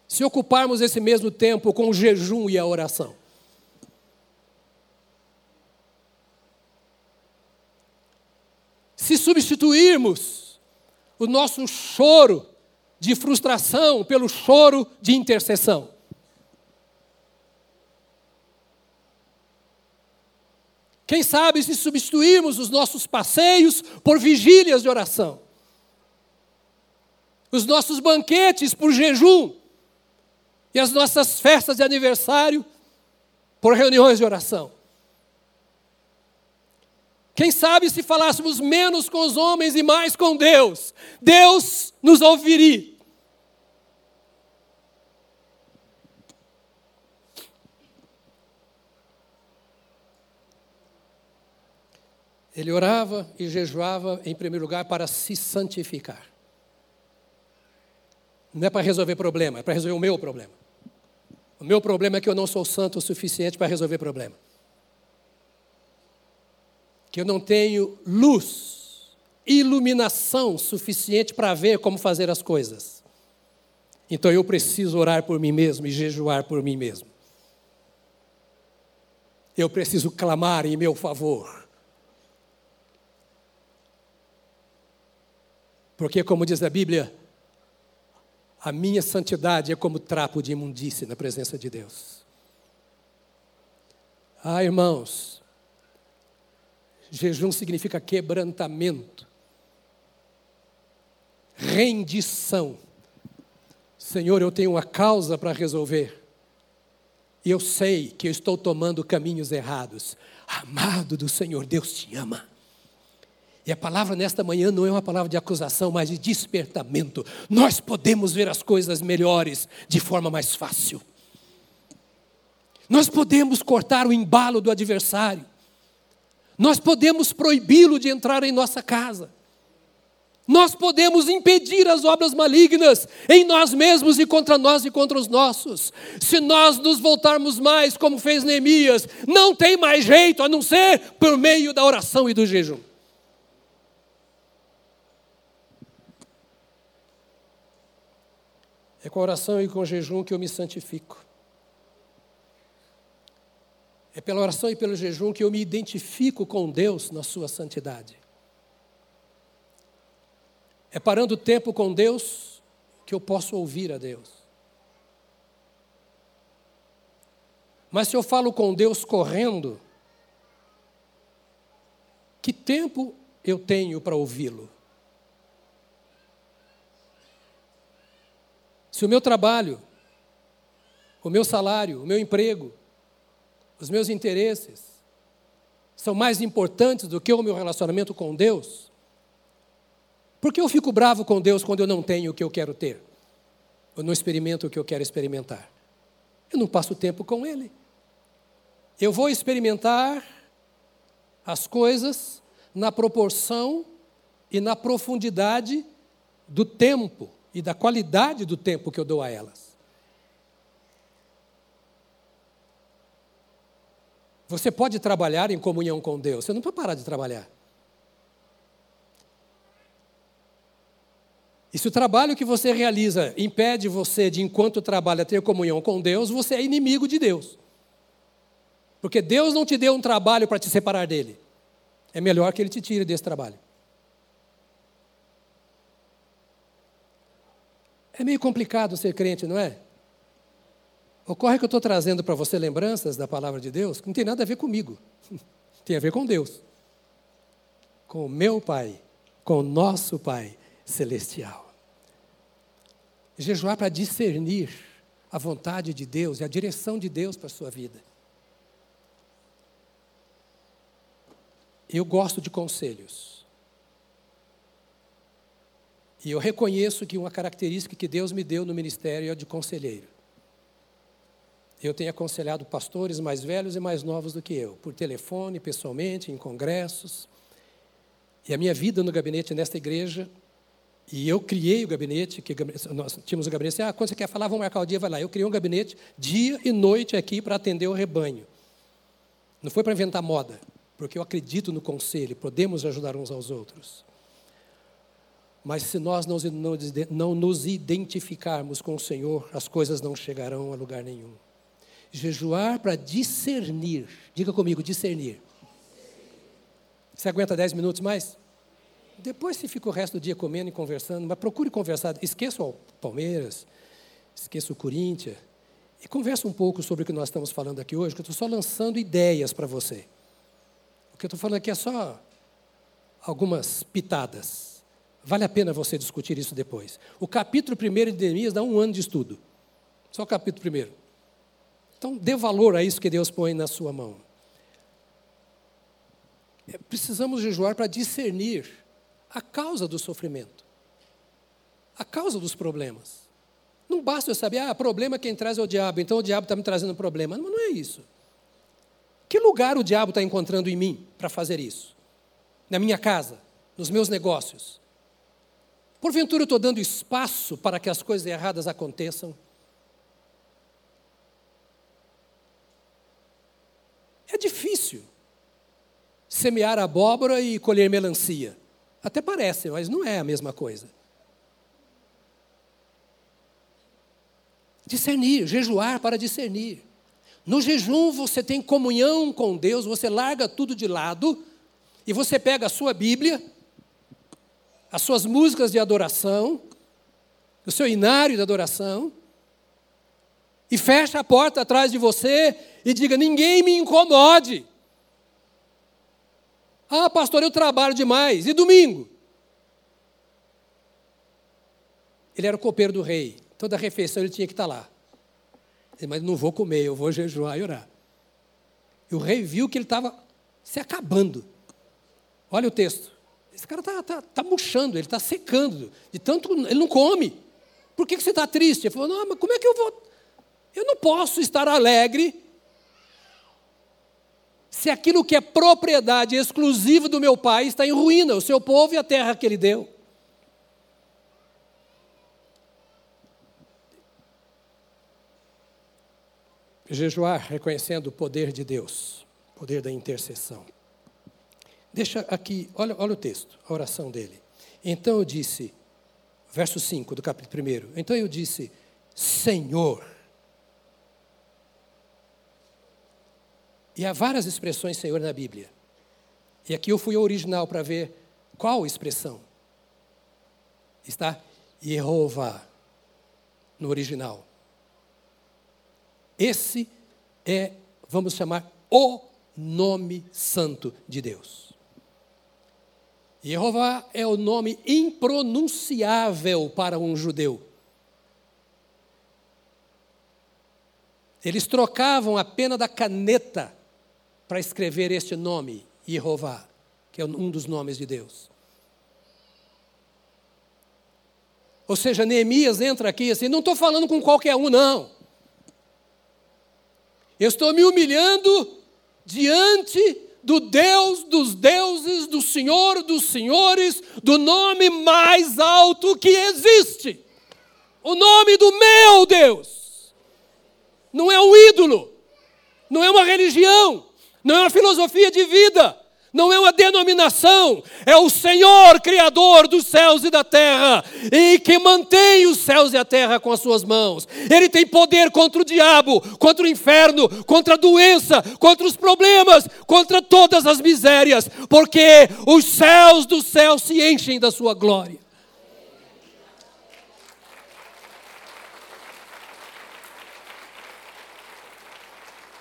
se ocuparmos esse mesmo tempo com o jejum e a oração? Se substituirmos o nosso choro de frustração pelo choro de intercessão. Quem sabe se substituirmos os nossos passeios por vigílias de oração, os nossos banquetes por jejum e as nossas festas de aniversário por reuniões de oração. Quem sabe se falássemos menos com os homens e mais com Deus, Deus nos ouviria. Ele orava e jejuava, em primeiro lugar, para se santificar. Não é para resolver problema, é para resolver o meu problema. O meu problema é que eu não sou santo o suficiente para resolver problema. Que eu não tenho luz, iluminação suficiente para ver como fazer as coisas. Então eu preciso orar por mim mesmo e jejuar por mim mesmo. Eu preciso clamar em meu favor. Porque, como diz a Bíblia, a minha santidade é como trapo de imundície na presença de Deus. Ah, irmãos, jejum significa quebrantamento, rendição. Senhor, eu tenho uma causa para resolver. E eu sei que eu estou tomando caminhos errados. Amado do Senhor, Deus te ama. E a palavra nesta manhã não é uma palavra de acusação, mas de despertamento. Nós podemos ver as coisas melhores de forma mais fácil. Nós podemos cortar o embalo do adversário. Nós podemos proibi-lo de entrar em nossa casa. Nós podemos impedir as obras malignas em nós mesmos e contra nós e contra os nossos. Se nós nos voltarmos mais, como fez Neemias, não tem mais jeito a não ser por meio da oração e do jejum. É com oração e com jejum que eu me santifico. É pela oração e pelo jejum que eu me identifico com Deus na sua santidade. É parando o tempo com Deus que eu posso ouvir a Deus. Mas se eu falo com Deus correndo, que tempo eu tenho para ouvi-lo? Se o meu trabalho, o meu salário, o meu emprego, os meus interesses são mais importantes do que o meu relacionamento com Deus, por que eu fico bravo com Deus quando eu não tenho o que eu quero ter? Eu não experimento o que eu quero experimentar. Eu não passo tempo com Ele. Eu vou experimentar as coisas na proporção e na profundidade do tempo e da qualidade do tempo que eu dou a elas. Você pode trabalhar em comunhão com Deus, você não pode parar de trabalhar. E se o trabalho que você realiza impede você de, enquanto trabalha, ter comunhão com Deus, você é inimigo de Deus. Porque Deus não te deu um trabalho para te separar dele. É melhor que ele te tire desse trabalho. É meio complicado ser crente, não é? Ocorre que eu estou trazendo para você lembranças da palavra de Deus que não tem nada a ver comigo, tem a ver com Deus, com o meu Pai, com o nosso Pai celestial. Jejuar para discernir a vontade de Deus e a direção de Deus para a sua vida. Eu gosto de conselhos. E eu reconheço que uma característica que Deus me deu no ministério é de conselheiro. Eu tenho aconselhado pastores mais velhos e mais novos do que eu, por telefone, pessoalmente, em congressos. E a minha vida no gabinete nesta igreja, e eu criei o gabinete, que nós tínhamos o gabinete, assim, ah, quando você quer falar, vamos marcar o dia, vai lá. Eu criei um gabinete dia e noite aqui para atender o rebanho. Não foi para inventar moda, porque eu acredito no conselho, podemos ajudar uns aos outros. Mas se nós não, nos identificarmos com o Senhor, as coisas não chegarão a lugar nenhum. Jejuar para discernir. Diga comigo, discernir. Você aguenta dez minutos mais? Depois você fica o resto do dia comendo e conversando, mas procure conversar. Esqueça o Palmeiras, esqueça o Corinthians, e converse um pouco sobre o que nós estamos falando aqui hoje, que eu estou só lançando ideias para você. O que eu estou falando aqui é só algumas pitadas. Vale a pena você discutir isso depois. O capítulo 1 de Neemias dá um ano de estudo. Só o capítulo 1. Então, dê valor a isso que Deus põe na sua mão. É, precisamos jejuar para discernir a causa do sofrimento, a causa dos problemas. Não basta eu saber, ah, problema quem traz é o diabo, então o diabo está me trazendo problema. Não, não é isso. Que lugar o diabo está encontrando em mim para fazer isso? Na minha casa, nos meus negócios. Porventura eu estou dando espaço para que as coisas erradas aconteçam? É difícil semear abóbora e colher melancia. Até parece, mas não é a mesma coisa. Discernir, jejuar para discernir. No jejum você tem comunhão com Deus, você larga tudo de lado e você pega a sua Bíblia, as suas músicas de adoração, o seu inário de adoração, e fecha a porta atrás de você e diga: ninguém me incomode. Ah, pastor, eu trabalho demais. E domingo? Ele era o copeiro do rei. Toda refeição ele tinha que estar lá. Ele, Mas não vou comer, eu vou jejuar e orar. E o rei viu que ele estava se acabando. Olha o texto. Esse cara está tá, tá murchando, ele está secando. De tanto. Ele não come. Por que, que você está triste? Ele falou: Não, mas como é que eu vou. Eu não posso estar alegre se aquilo que é propriedade exclusiva do meu pai está em ruína, o seu povo e a terra que ele deu. Jejuar reconhecendo o poder de Deus, poder da intercessão. Deixa aqui, olha, olha o texto, a oração dele. Então eu disse, verso 5 do capítulo 1. Então eu disse: Senhor. E há várias expressões Senhor na Bíblia. E aqui eu fui ao original para ver qual expressão. Está Jeová no original. Esse é, vamos chamar, o nome santo de Deus. Jeová é o nome impronunciável para um judeu. Eles trocavam a pena da caneta para escrever este nome, Jeová, que é um dos nomes de Deus. Ou seja, Neemias entra aqui assim, não estou falando com qualquer um, não. Eu estou me humilhando diante do Deus dos deuses, do Senhor dos senhores, do nome mais alto que existe. O nome do meu Deus. Não é um ídolo, não é uma religião, não é uma filosofia de vida não é uma denominação, é o Senhor, Criador dos céus e da terra, e que mantém os céus e a terra com as suas mãos. Ele tem poder contra o diabo, contra o inferno, contra a doença, contra os problemas, contra todas as misérias, porque os céus dos céus se enchem da sua glória.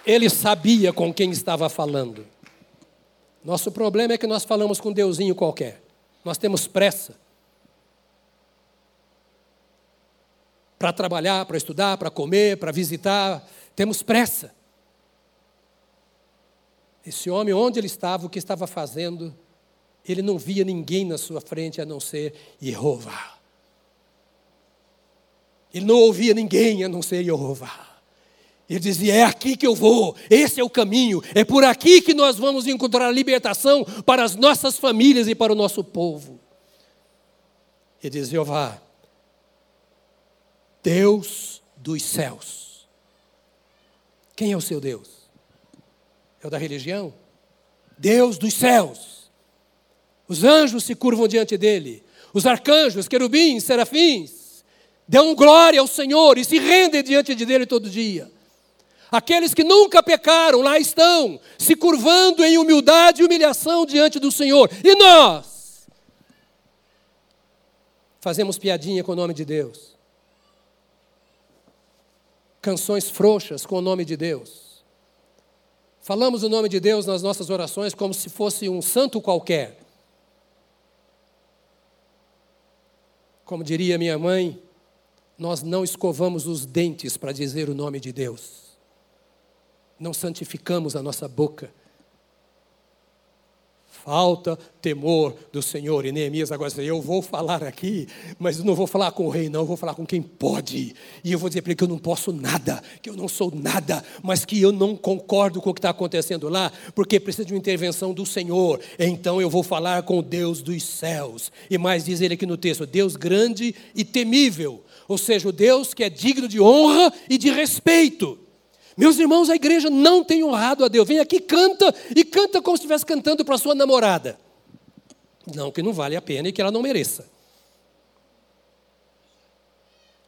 Ele sabia com quem estava falando. Nosso problema é que nós falamos com Deusinho qualquer. Nós temos pressa. Para trabalhar, para estudar, para comer, para visitar, temos pressa. Esse homem, onde ele estava, o que estava fazendo, ele não via ninguém na sua frente a não ser Jeová. Ele não ouvia ninguém a não ser Jeová. Ele dizia: É aqui que eu vou, esse é o caminho, é por aqui que nós vamos encontrar libertação para as nossas famílias e para o nosso povo. Ele diz: Jeová, Deus dos céus. Quem é o seu Deus? É o da religião? Deus dos céus. Os anjos se curvam diante dele, os arcanjos, querubins, serafins, dão glória ao Senhor e se rendem diante de dele todo dia. Aqueles que nunca pecaram, lá estão, se curvando em humildade e humilhação diante do Senhor. E nós? Fazemos piadinha com o nome de Deus. Canções frouxas com o nome de Deus. Falamos o nome de Deus nas nossas orações como se fosse um santo qualquer. Como diria minha mãe, nós não escovamos os dentes para dizer o nome de Deus não santificamos a nossa boca. Falta temor do Senhor. E Neemias agora diz: Eu vou falar aqui, mas não vou falar com o rei, não, eu vou falar com quem pode. E eu vou dizer para ele que eu não posso nada, que eu não sou nada, mas que eu não concordo com o que está acontecendo lá, porque precisa de uma intervenção do Senhor. Então eu vou falar com o Deus dos céus. E mais diz ele aqui no texto: Deus grande e temível. Ou seja, o Deus que é digno de honra e de respeito. Meus irmãos, a igreja não tem honrado a Deus. Vem aqui, canta e canta como se estivesse cantando para sua namorada. Não, que não vale a pena e que ela não mereça.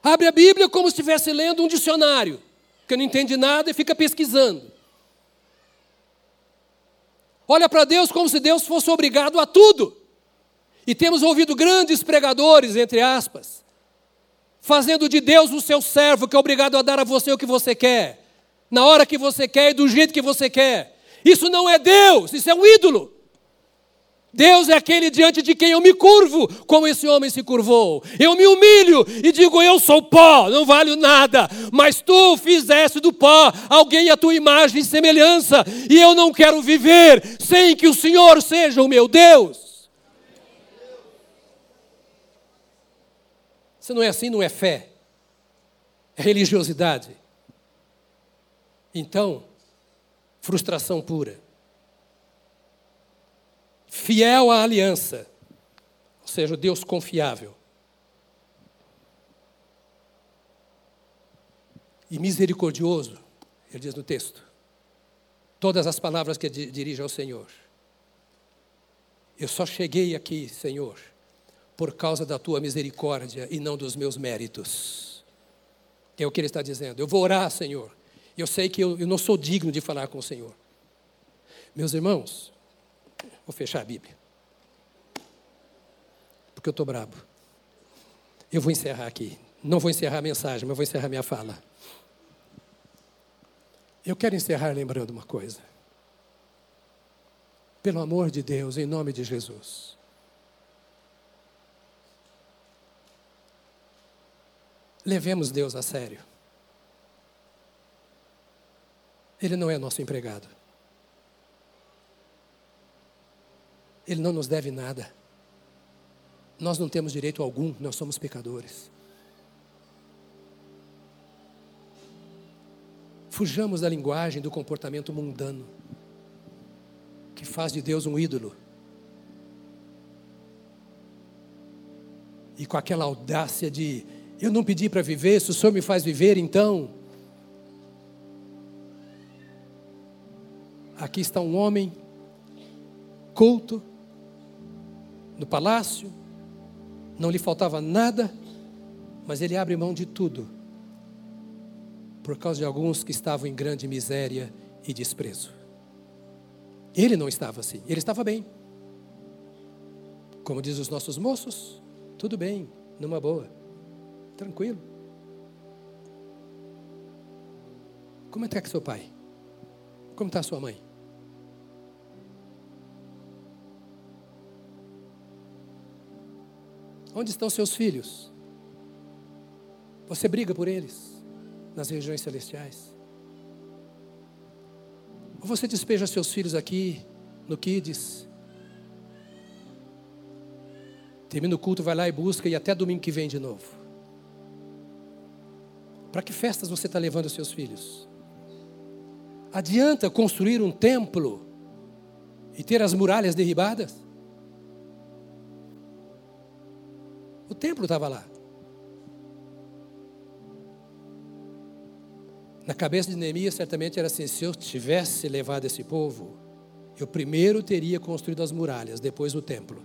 Abre a Bíblia como se estivesse lendo um dicionário, que não entende nada e fica pesquisando. Olha para Deus como se Deus fosse obrigado a tudo. E temos ouvido grandes pregadores, entre aspas, fazendo de Deus o seu servo, que é obrigado a dar a você o que você quer na hora que você quer e do jeito que você quer. Isso não é Deus, isso é um ídolo. Deus é aquele diante de quem eu me curvo, como esse homem se curvou. Eu me humilho e digo: Eu sou pó, não valho nada. Mas tu fizeste do pó alguém a tua imagem e semelhança, e eu não quero viver sem que o Senhor seja o meu Deus. Se não é assim, não é fé, é religiosidade. Então, frustração pura. Fiel à aliança, ou seja, o Deus confiável. E misericordioso, ele diz no texto. Todas as palavras que dirige ao Senhor. Eu só cheguei aqui, Senhor, por causa da tua misericórdia e não dos meus méritos. É o que ele está dizendo. Eu vou orar, Senhor. Eu sei que eu, eu não sou digno de falar com o Senhor. Meus irmãos, vou fechar a Bíblia. Porque eu estou brabo. Eu vou encerrar aqui. Não vou encerrar a mensagem, mas vou encerrar minha fala. Eu quero encerrar lembrando uma coisa. Pelo amor de Deus, em nome de Jesus. Levemos Deus a sério. Ele não é nosso empregado. Ele não nos deve nada. Nós não temos direito algum, nós somos pecadores. Fujamos da linguagem do comportamento mundano, que faz de Deus um ídolo. E com aquela audácia de: eu não pedi para viver, se o Senhor me faz viver, então. Aqui está um homem culto, no palácio, não lhe faltava nada, mas ele abre mão de tudo por causa de alguns que estavam em grande miséria e desprezo. Ele não estava assim, ele estava bem. Como diz os nossos moços, tudo bem, numa boa, tranquilo. Como está com seu pai? Como está sua mãe? Onde estão seus filhos? Você briga por eles? nas regiões celestiais? Ou você despeja seus filhos aqui no Kids? Termina o culto, vai lá e busca e até domingo que vem de novo. Para que festas você está levando seus filhos? Adianta construir um templo e ter as muralhas derribadas? O templo estava lá. Na cabeça de Neemias, certamente era assim: se eu tivesse levado esse povo, eu primeiro teria construído as muralhas, depois o templo.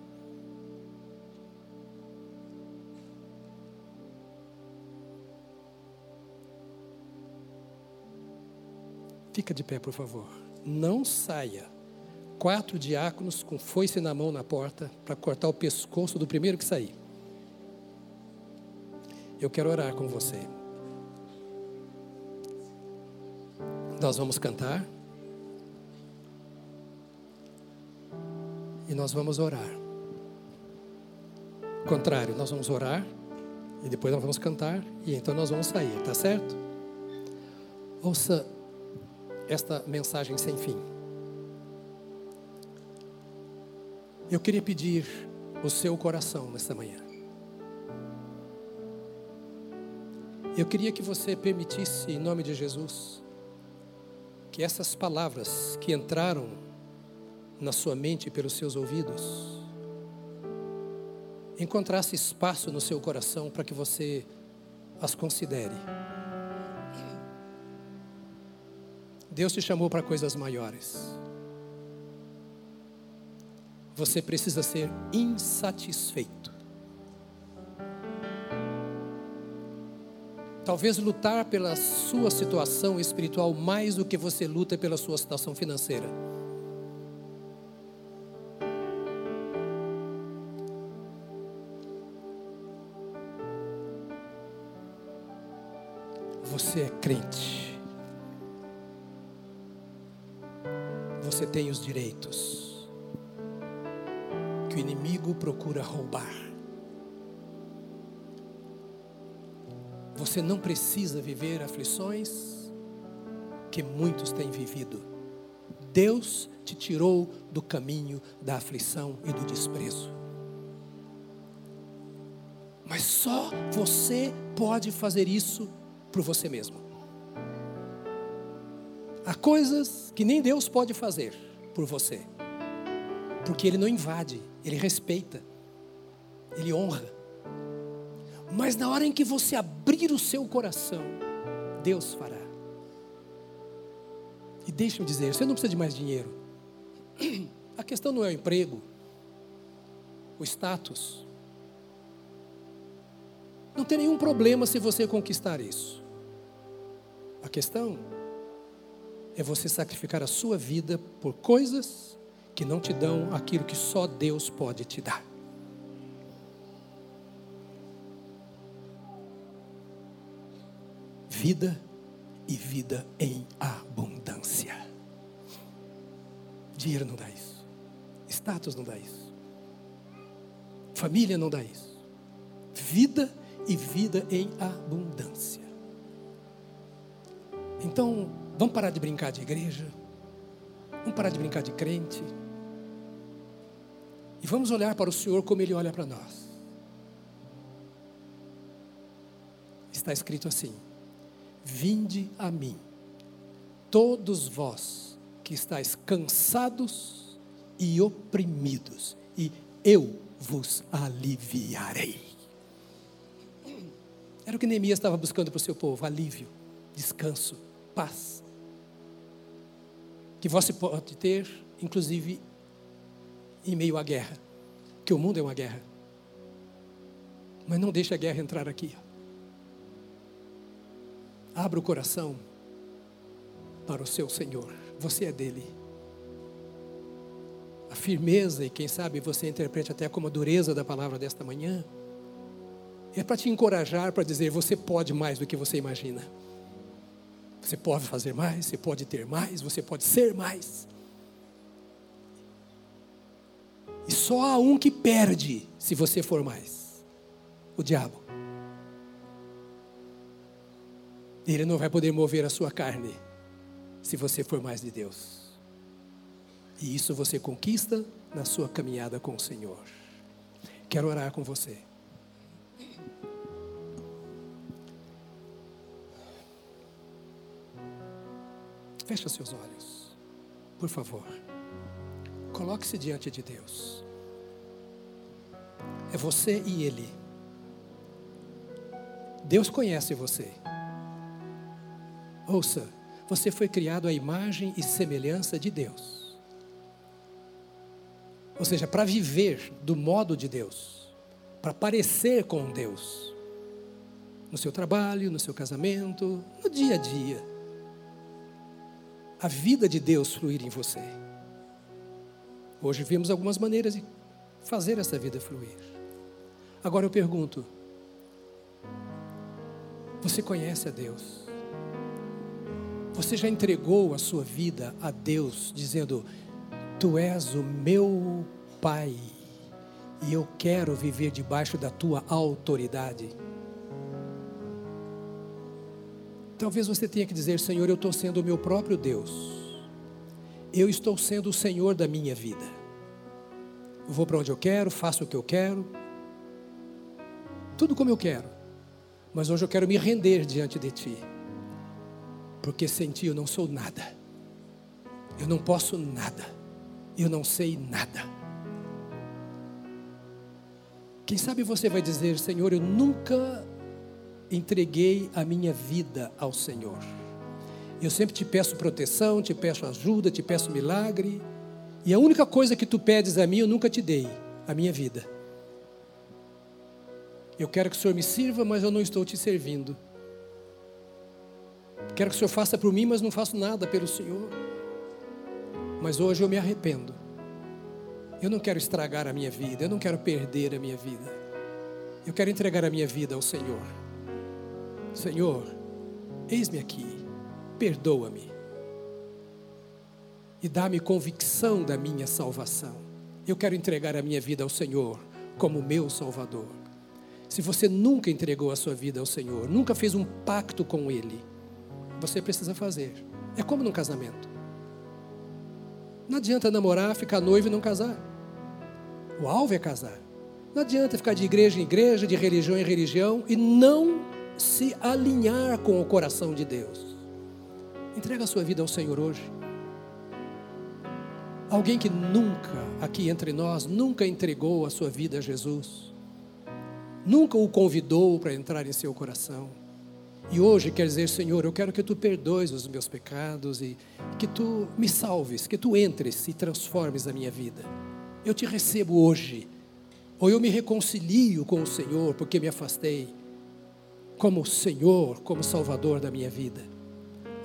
Fica de pé, por favor. Não saia. Quatro diáconos com foice na mão na porta para cortar o pescoço do primeiro que sair. Eu quero orar com você. Nós vamos cantar. E nós vamos orar. Contrário, nós vamos orar e depois nós vamos cantar e então nós vamos sair, tá certo? Ouça esta mensagem sem fim. Eu queria pedir o seu coração nesta manhã. Eu queria que você permitisse, em nome de Jesus, que essas palavras que entraram na sua mente pelos seus ouvidos encontrasse espaço no seu coração para que você as considere. Deus te chamou para coisas maiores. Você precisa ser insatisfeito. Talvez lutar pela sua situação espiritual mais do que você luta pela sua situação financeira. Você é crente. Você tem os direitos que o inimigo procura roubar. Você não precisa viver aflições que muitos têm vivido. Deus te tirou do caminho da aflição e do desprezo. Mas só você pode fazer isso por você mesmo. Há coisas que nem Deus pode fazer por você, porque Ele não invade, Ele respeita, Ele honra. Mas na hora em que você abrir o seu coração, Deus fará. E deixe-me dizer, você não precisa de mais dinheiro. A questão não é o emprego, o status. Não tem nenhum problema se você conquistar isso. A questão é você sacrificar a sua vida por coisas que não te dão aquilo que só Deus pode te dar. Vida e vida em abundância. Dinheiro não dá isso. Status não dá isso. Família não dá isso. Vida e vida em abundância. Então, vamos parar de brincar de igreja. Vamos parar de brincar de crente. E vamos olhar para o Senhor como Ele olha para nós. Está escrito assim: Vinde a mim, todos vós que estáis cansados e oprimidos, e eu vos aliviarei. Era o que Neemias estava buscando para o seu povo: alívio, descanso, paz. Que você pode ter, inclusive, em meio à guerra. Que o mundo é uma guerra. Mas não deixe a guerra entrar aqui. Abra o coração para o seu Senhor. Você é dele. A firmeza, e quem sabe você interprete até como a dureza da palavra desta manhã, é para te encorajar, para dizer: você pode mais do que você imagina. Você pode fazer mais, você pode ter mais, você pode ser mais. E só há um que perde se você for mais: o diabo. Ele não vai poder mover a sua carne se você for mais de Deus. E isso você conquista na sua caminhada com o Senhor. Quero orar com você. Feche seus olhos, por favor. Coloque-se diante de Deus. É você e Ele. Deus conhece você. Ouça, você foi criado à imagem e semelhança de Deus. Ou seja, para viver do modo de Deus, para parecer com Deus, no seu trabalho, no seu casamento, no dia a dia a vida de Deus fluir em você. Hoje vimos algumas maneiras de fazer essa vida fluir. Agora eu pergunto: você conhece a Deus? Você já entregou a sua vida a Deus, dizendo: Tu és o meu Pai e eu quero viver debaixo da tua autoridade? Talvez você tenha que dizer: Senhor, eu estou sendo o meu próprio Deus. Eu estou sendo o Senhor da minha vida. Eu vou para onde eu quero, faço o que eu quero, tudo como eu quero. Mas hoje eu quero me render diante de Ti, porque sem Ti eu não sou nada, eu não posso nada, eu não sei nada. Quem sabe você vai dizer, Senhor, eu nunca entreguei a minha vida ao Senhor. Eu sempre te peço proteção, te peço ajuda, te peço milagre. E a única coisa que tu pedes a mim, eu nunca te dei, a minha vida. Eu quero que o Senhor me sirva, mas eu não estou te servindo. Quero que o Senhor faça por mim, mas não faço nada pelo Senhor. Mas hoje eu me arrependo. Eu não quero estragar a minha vida, eu não quero perder a minha vida. Eu quero entregar a minha vida ao Senhor. Senhor, eis-me aqui, perdoa-me e dá-me convicção da minha salvação. Eu quero entregar a minha vida ao Senhor como meu Salvador. Se você nunca entregou a sua vida ao Senhor, nunca fez um pacto com Ele, você precisa fazer. É como num casamento. Não adianta namorar, ficar noivo e não casar. O alvo é casar. Não adianta ficar de igreja em igreja, de religião em religião e não se alinhar com o coração de Deus. Entrega a sua vida ao Senhor hoje. Alguém que nunca, aqui entre nós, nunca entregou a sua vida a Jesus, nunca o convidou para entrar em seu coração. E hoje quer dizer, Senhor, eu quero que tu perdoes os meus pecados e que tu me salves, que tu entres e transformes a minha vida. Eu te recebo hoje, ou eu me reconcilio com o Senhor porque me afastei como Senhor, como Salvador da minha vida.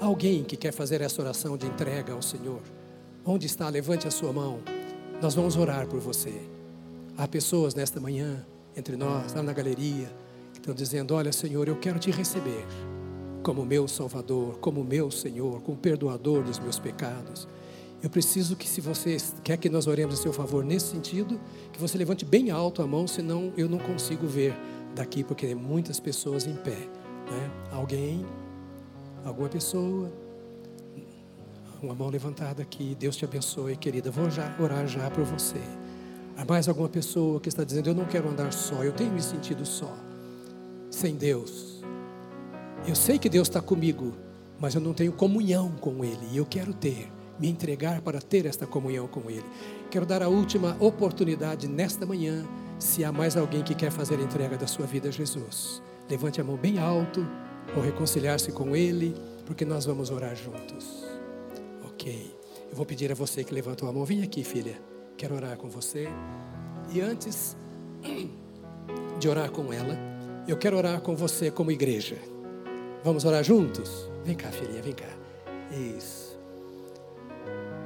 Alguém que quer fazer essa oração de entrega ao Senhor? Onde está? Levante a sua mão. Nós vamos orar por você. Há pessoas nesta manhã, entre nós, lá na galeria, estão dizendo: Olha, Senhor, eu quero te receber como meu Salvador, como meu Senhor, como perdoador dos meus pecados. Eu preciso que, se você quer que nós oremos a seu favor nesse sentido, que você levante bem alto a mão, senão eu não consigo ver daqui, porque tem muitas pessoas em pé. Né? Alguém, alguma pessoa, uma mão levantada aqui, Deus te abençoe, querida. Vou já orar já por você. Há mais alguma pessoa que está dizendo: Eu não quero andar só, eu tenho me sentido só, sem Deus. Eu sei que Deus está comigo, mas eu não tenho comunhão com Ele e eu quero ter me entregar para ter esta comunhão com Ele. Quero dar a última oportunidade nesta manhã, se há mais alguém que quer fazer a entrega da sua vida a Jesus. Levante a mão bem alto, ou reconciliar-se com Ele, porque nós vamos orar juntos. Ok. Eu vou pedir a você que levantou a mão, vem aqui, filha. Quero orar com você. E antes de orar com ela, eu quero orar com você como igreja. Vamos orar juntos? Vem cá, filhinha, vem cá. Isso.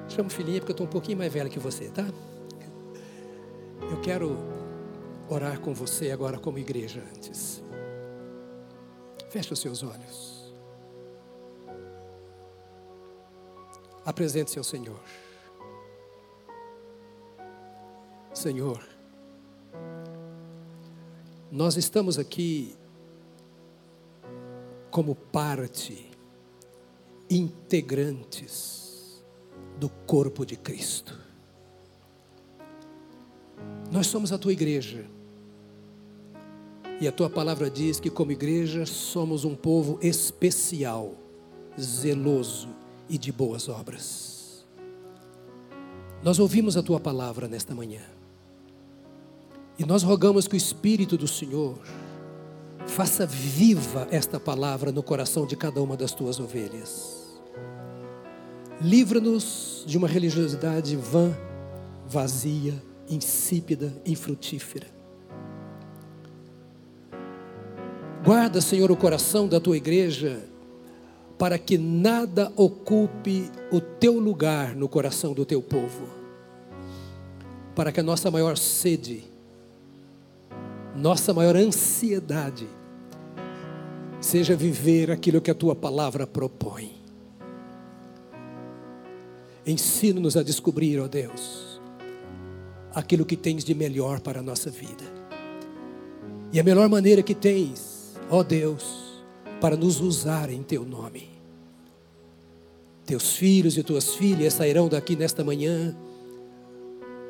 Chamo filhinha porque eu estou um pouquinho mais velha que você, tá? Eu quero orar com você agora como igreja antes. Feche os seus olhos. Apresente-se ao Senhor. Senhor, nós estamos aqui como parte, integrantes do corpo de Cristo. Nós somos a tua igreja. E a tua palavra diz que, como igreja, somos um povo especial, zeloso e de boas obras. Nós ouvimos a tua palavra nesta manhã. E nós rogamos que o Espírito do Senhor faça viva esta palavra no coração de cada uma das tuas ovelhas. Livra-nos de uma religiosidade vã, vazia, insípida, infrutífera. Guarda, Senhor, o coração da tua igreja, para que nada ocupe o teu lugar no coração do teu povo. Para que a nossa maior sede, nossa maior ansiedade, seja viver aquilo que a tua palavra propõe. Ensina-nos a descobrir, ó Deus, aquilo que tens de melhor para a nossa vida. E a melhor maneira que tens, ó Deus, para nos usar em teu nome. Teus filhos e tuas filhas sairão daqui nesta manhã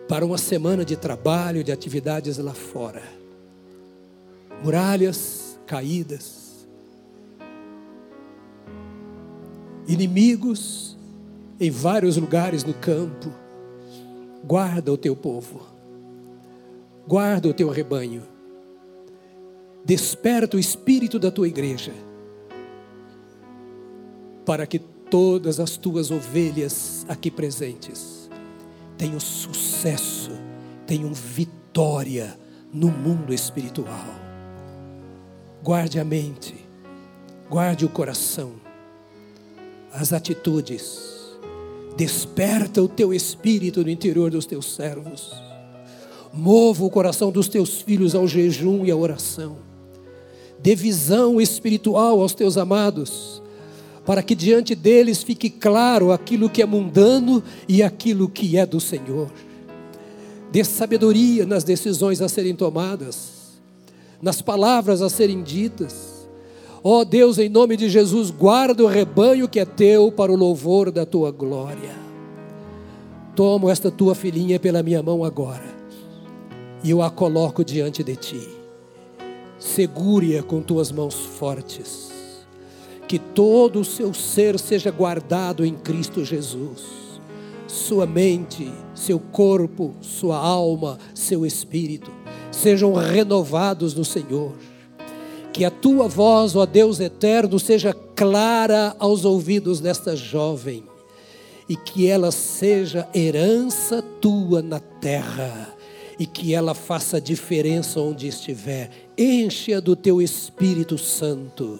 para uma semana de trabalho, de atividades lá fora. Muralhas caídas, inimigos em vários lugares no campo. Guarda o teu povo, guarda o teu rebanho, desperta o espírito da tua igreja, para que todas as tuas ovelhas aqui presentes tenham sucesso, tenham vitória no mundo espiritual. Guarde a mente, guarde o coração, as atitudes, Desperta o teu espírito no interior dos teus servos. Mova o coração dos teus filhos ao jejum e à oração. Dê visão espiritual aos teus amados, para que diante deles fique claro aquilo que é mundano e aquilo que é do Senhor. Dê sabedoria nas decisões a serem tomadas, nas palavras a serem ditas Ó oh Deus, em nome de Jesus, guarda o rebanho que é teu para o louvor da tua glória. Tomo esta tua filhinha pela minha mão agora e eu a coloco diante de ti. Segure-a com tuas mãos fortes. Que todo o seu ser seja guardado em Cristo Jesus. Sua mente, seu corpo, sua alma, seu espírito sejam renovados no Senhor que a tua voz, ó Deus eterno, seja clara aos ouvidos desta jovem e que ela seja herança tua na terra e que ela faça diferença onde estiver. Enche-a do teu Espírito Santo,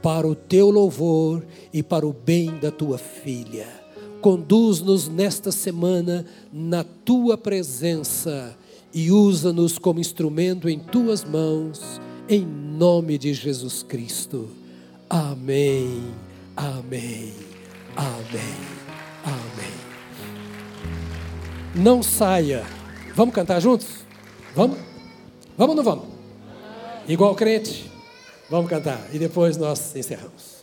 para o teu louvor e para o bem da tua filha. Conduz-nos nesta semana na tua presença e usa-nos como instrumento em tuas mãos, em nome de Jesus Cristo. Amém, amém, amém, amém. Não saia. Vamos cantar juntos? Vamos? Vamos ou não vamos? Igual crente? Vamos cantar e depois nós encerramos.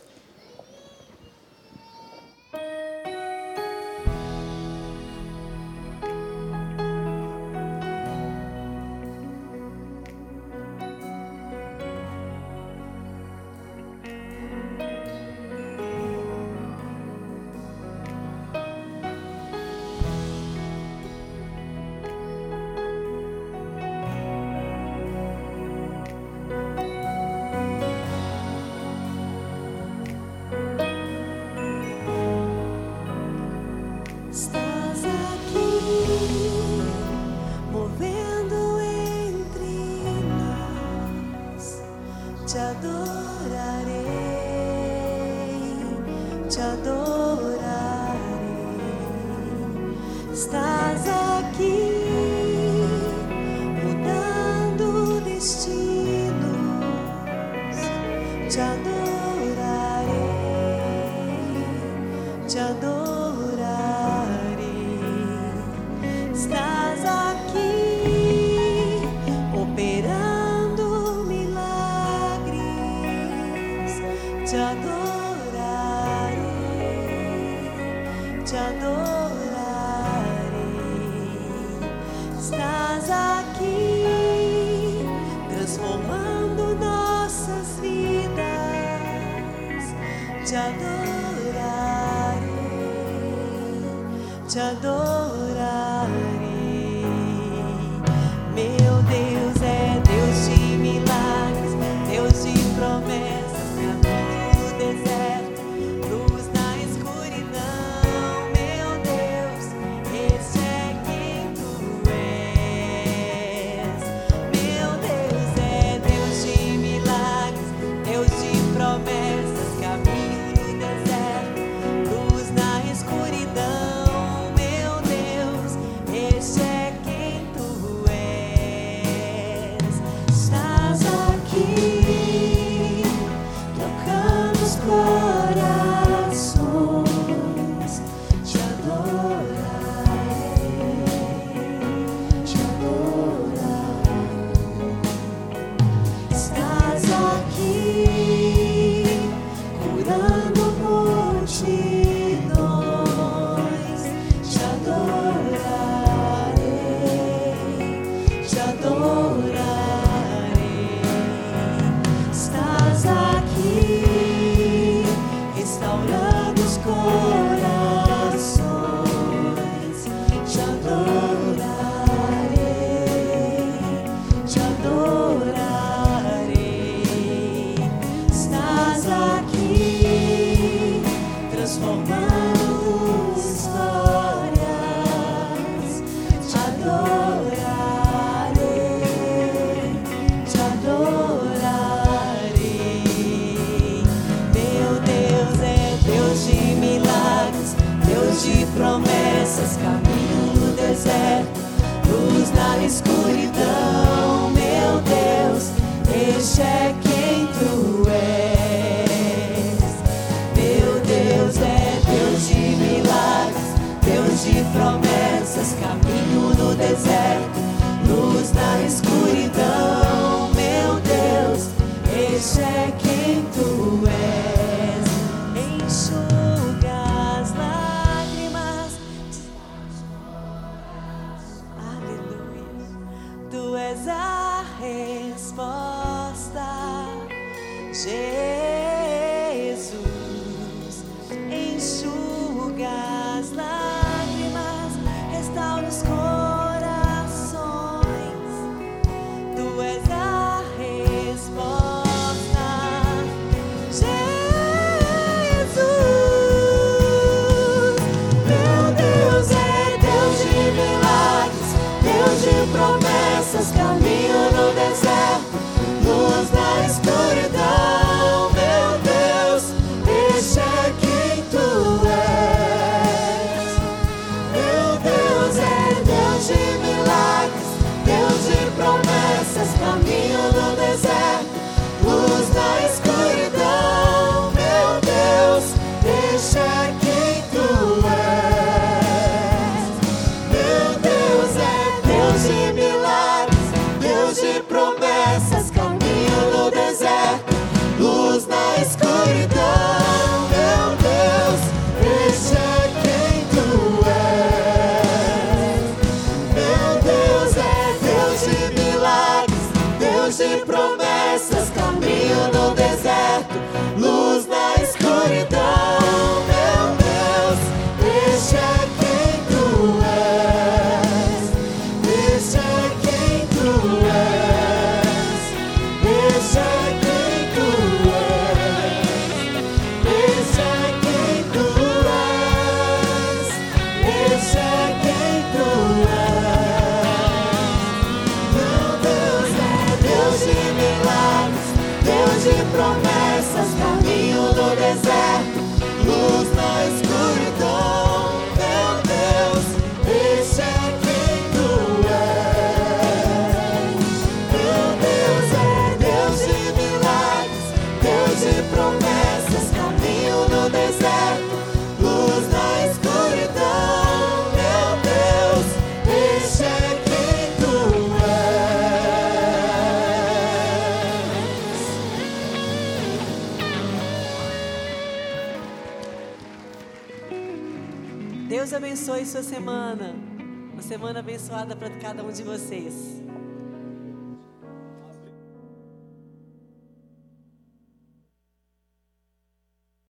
De vocês.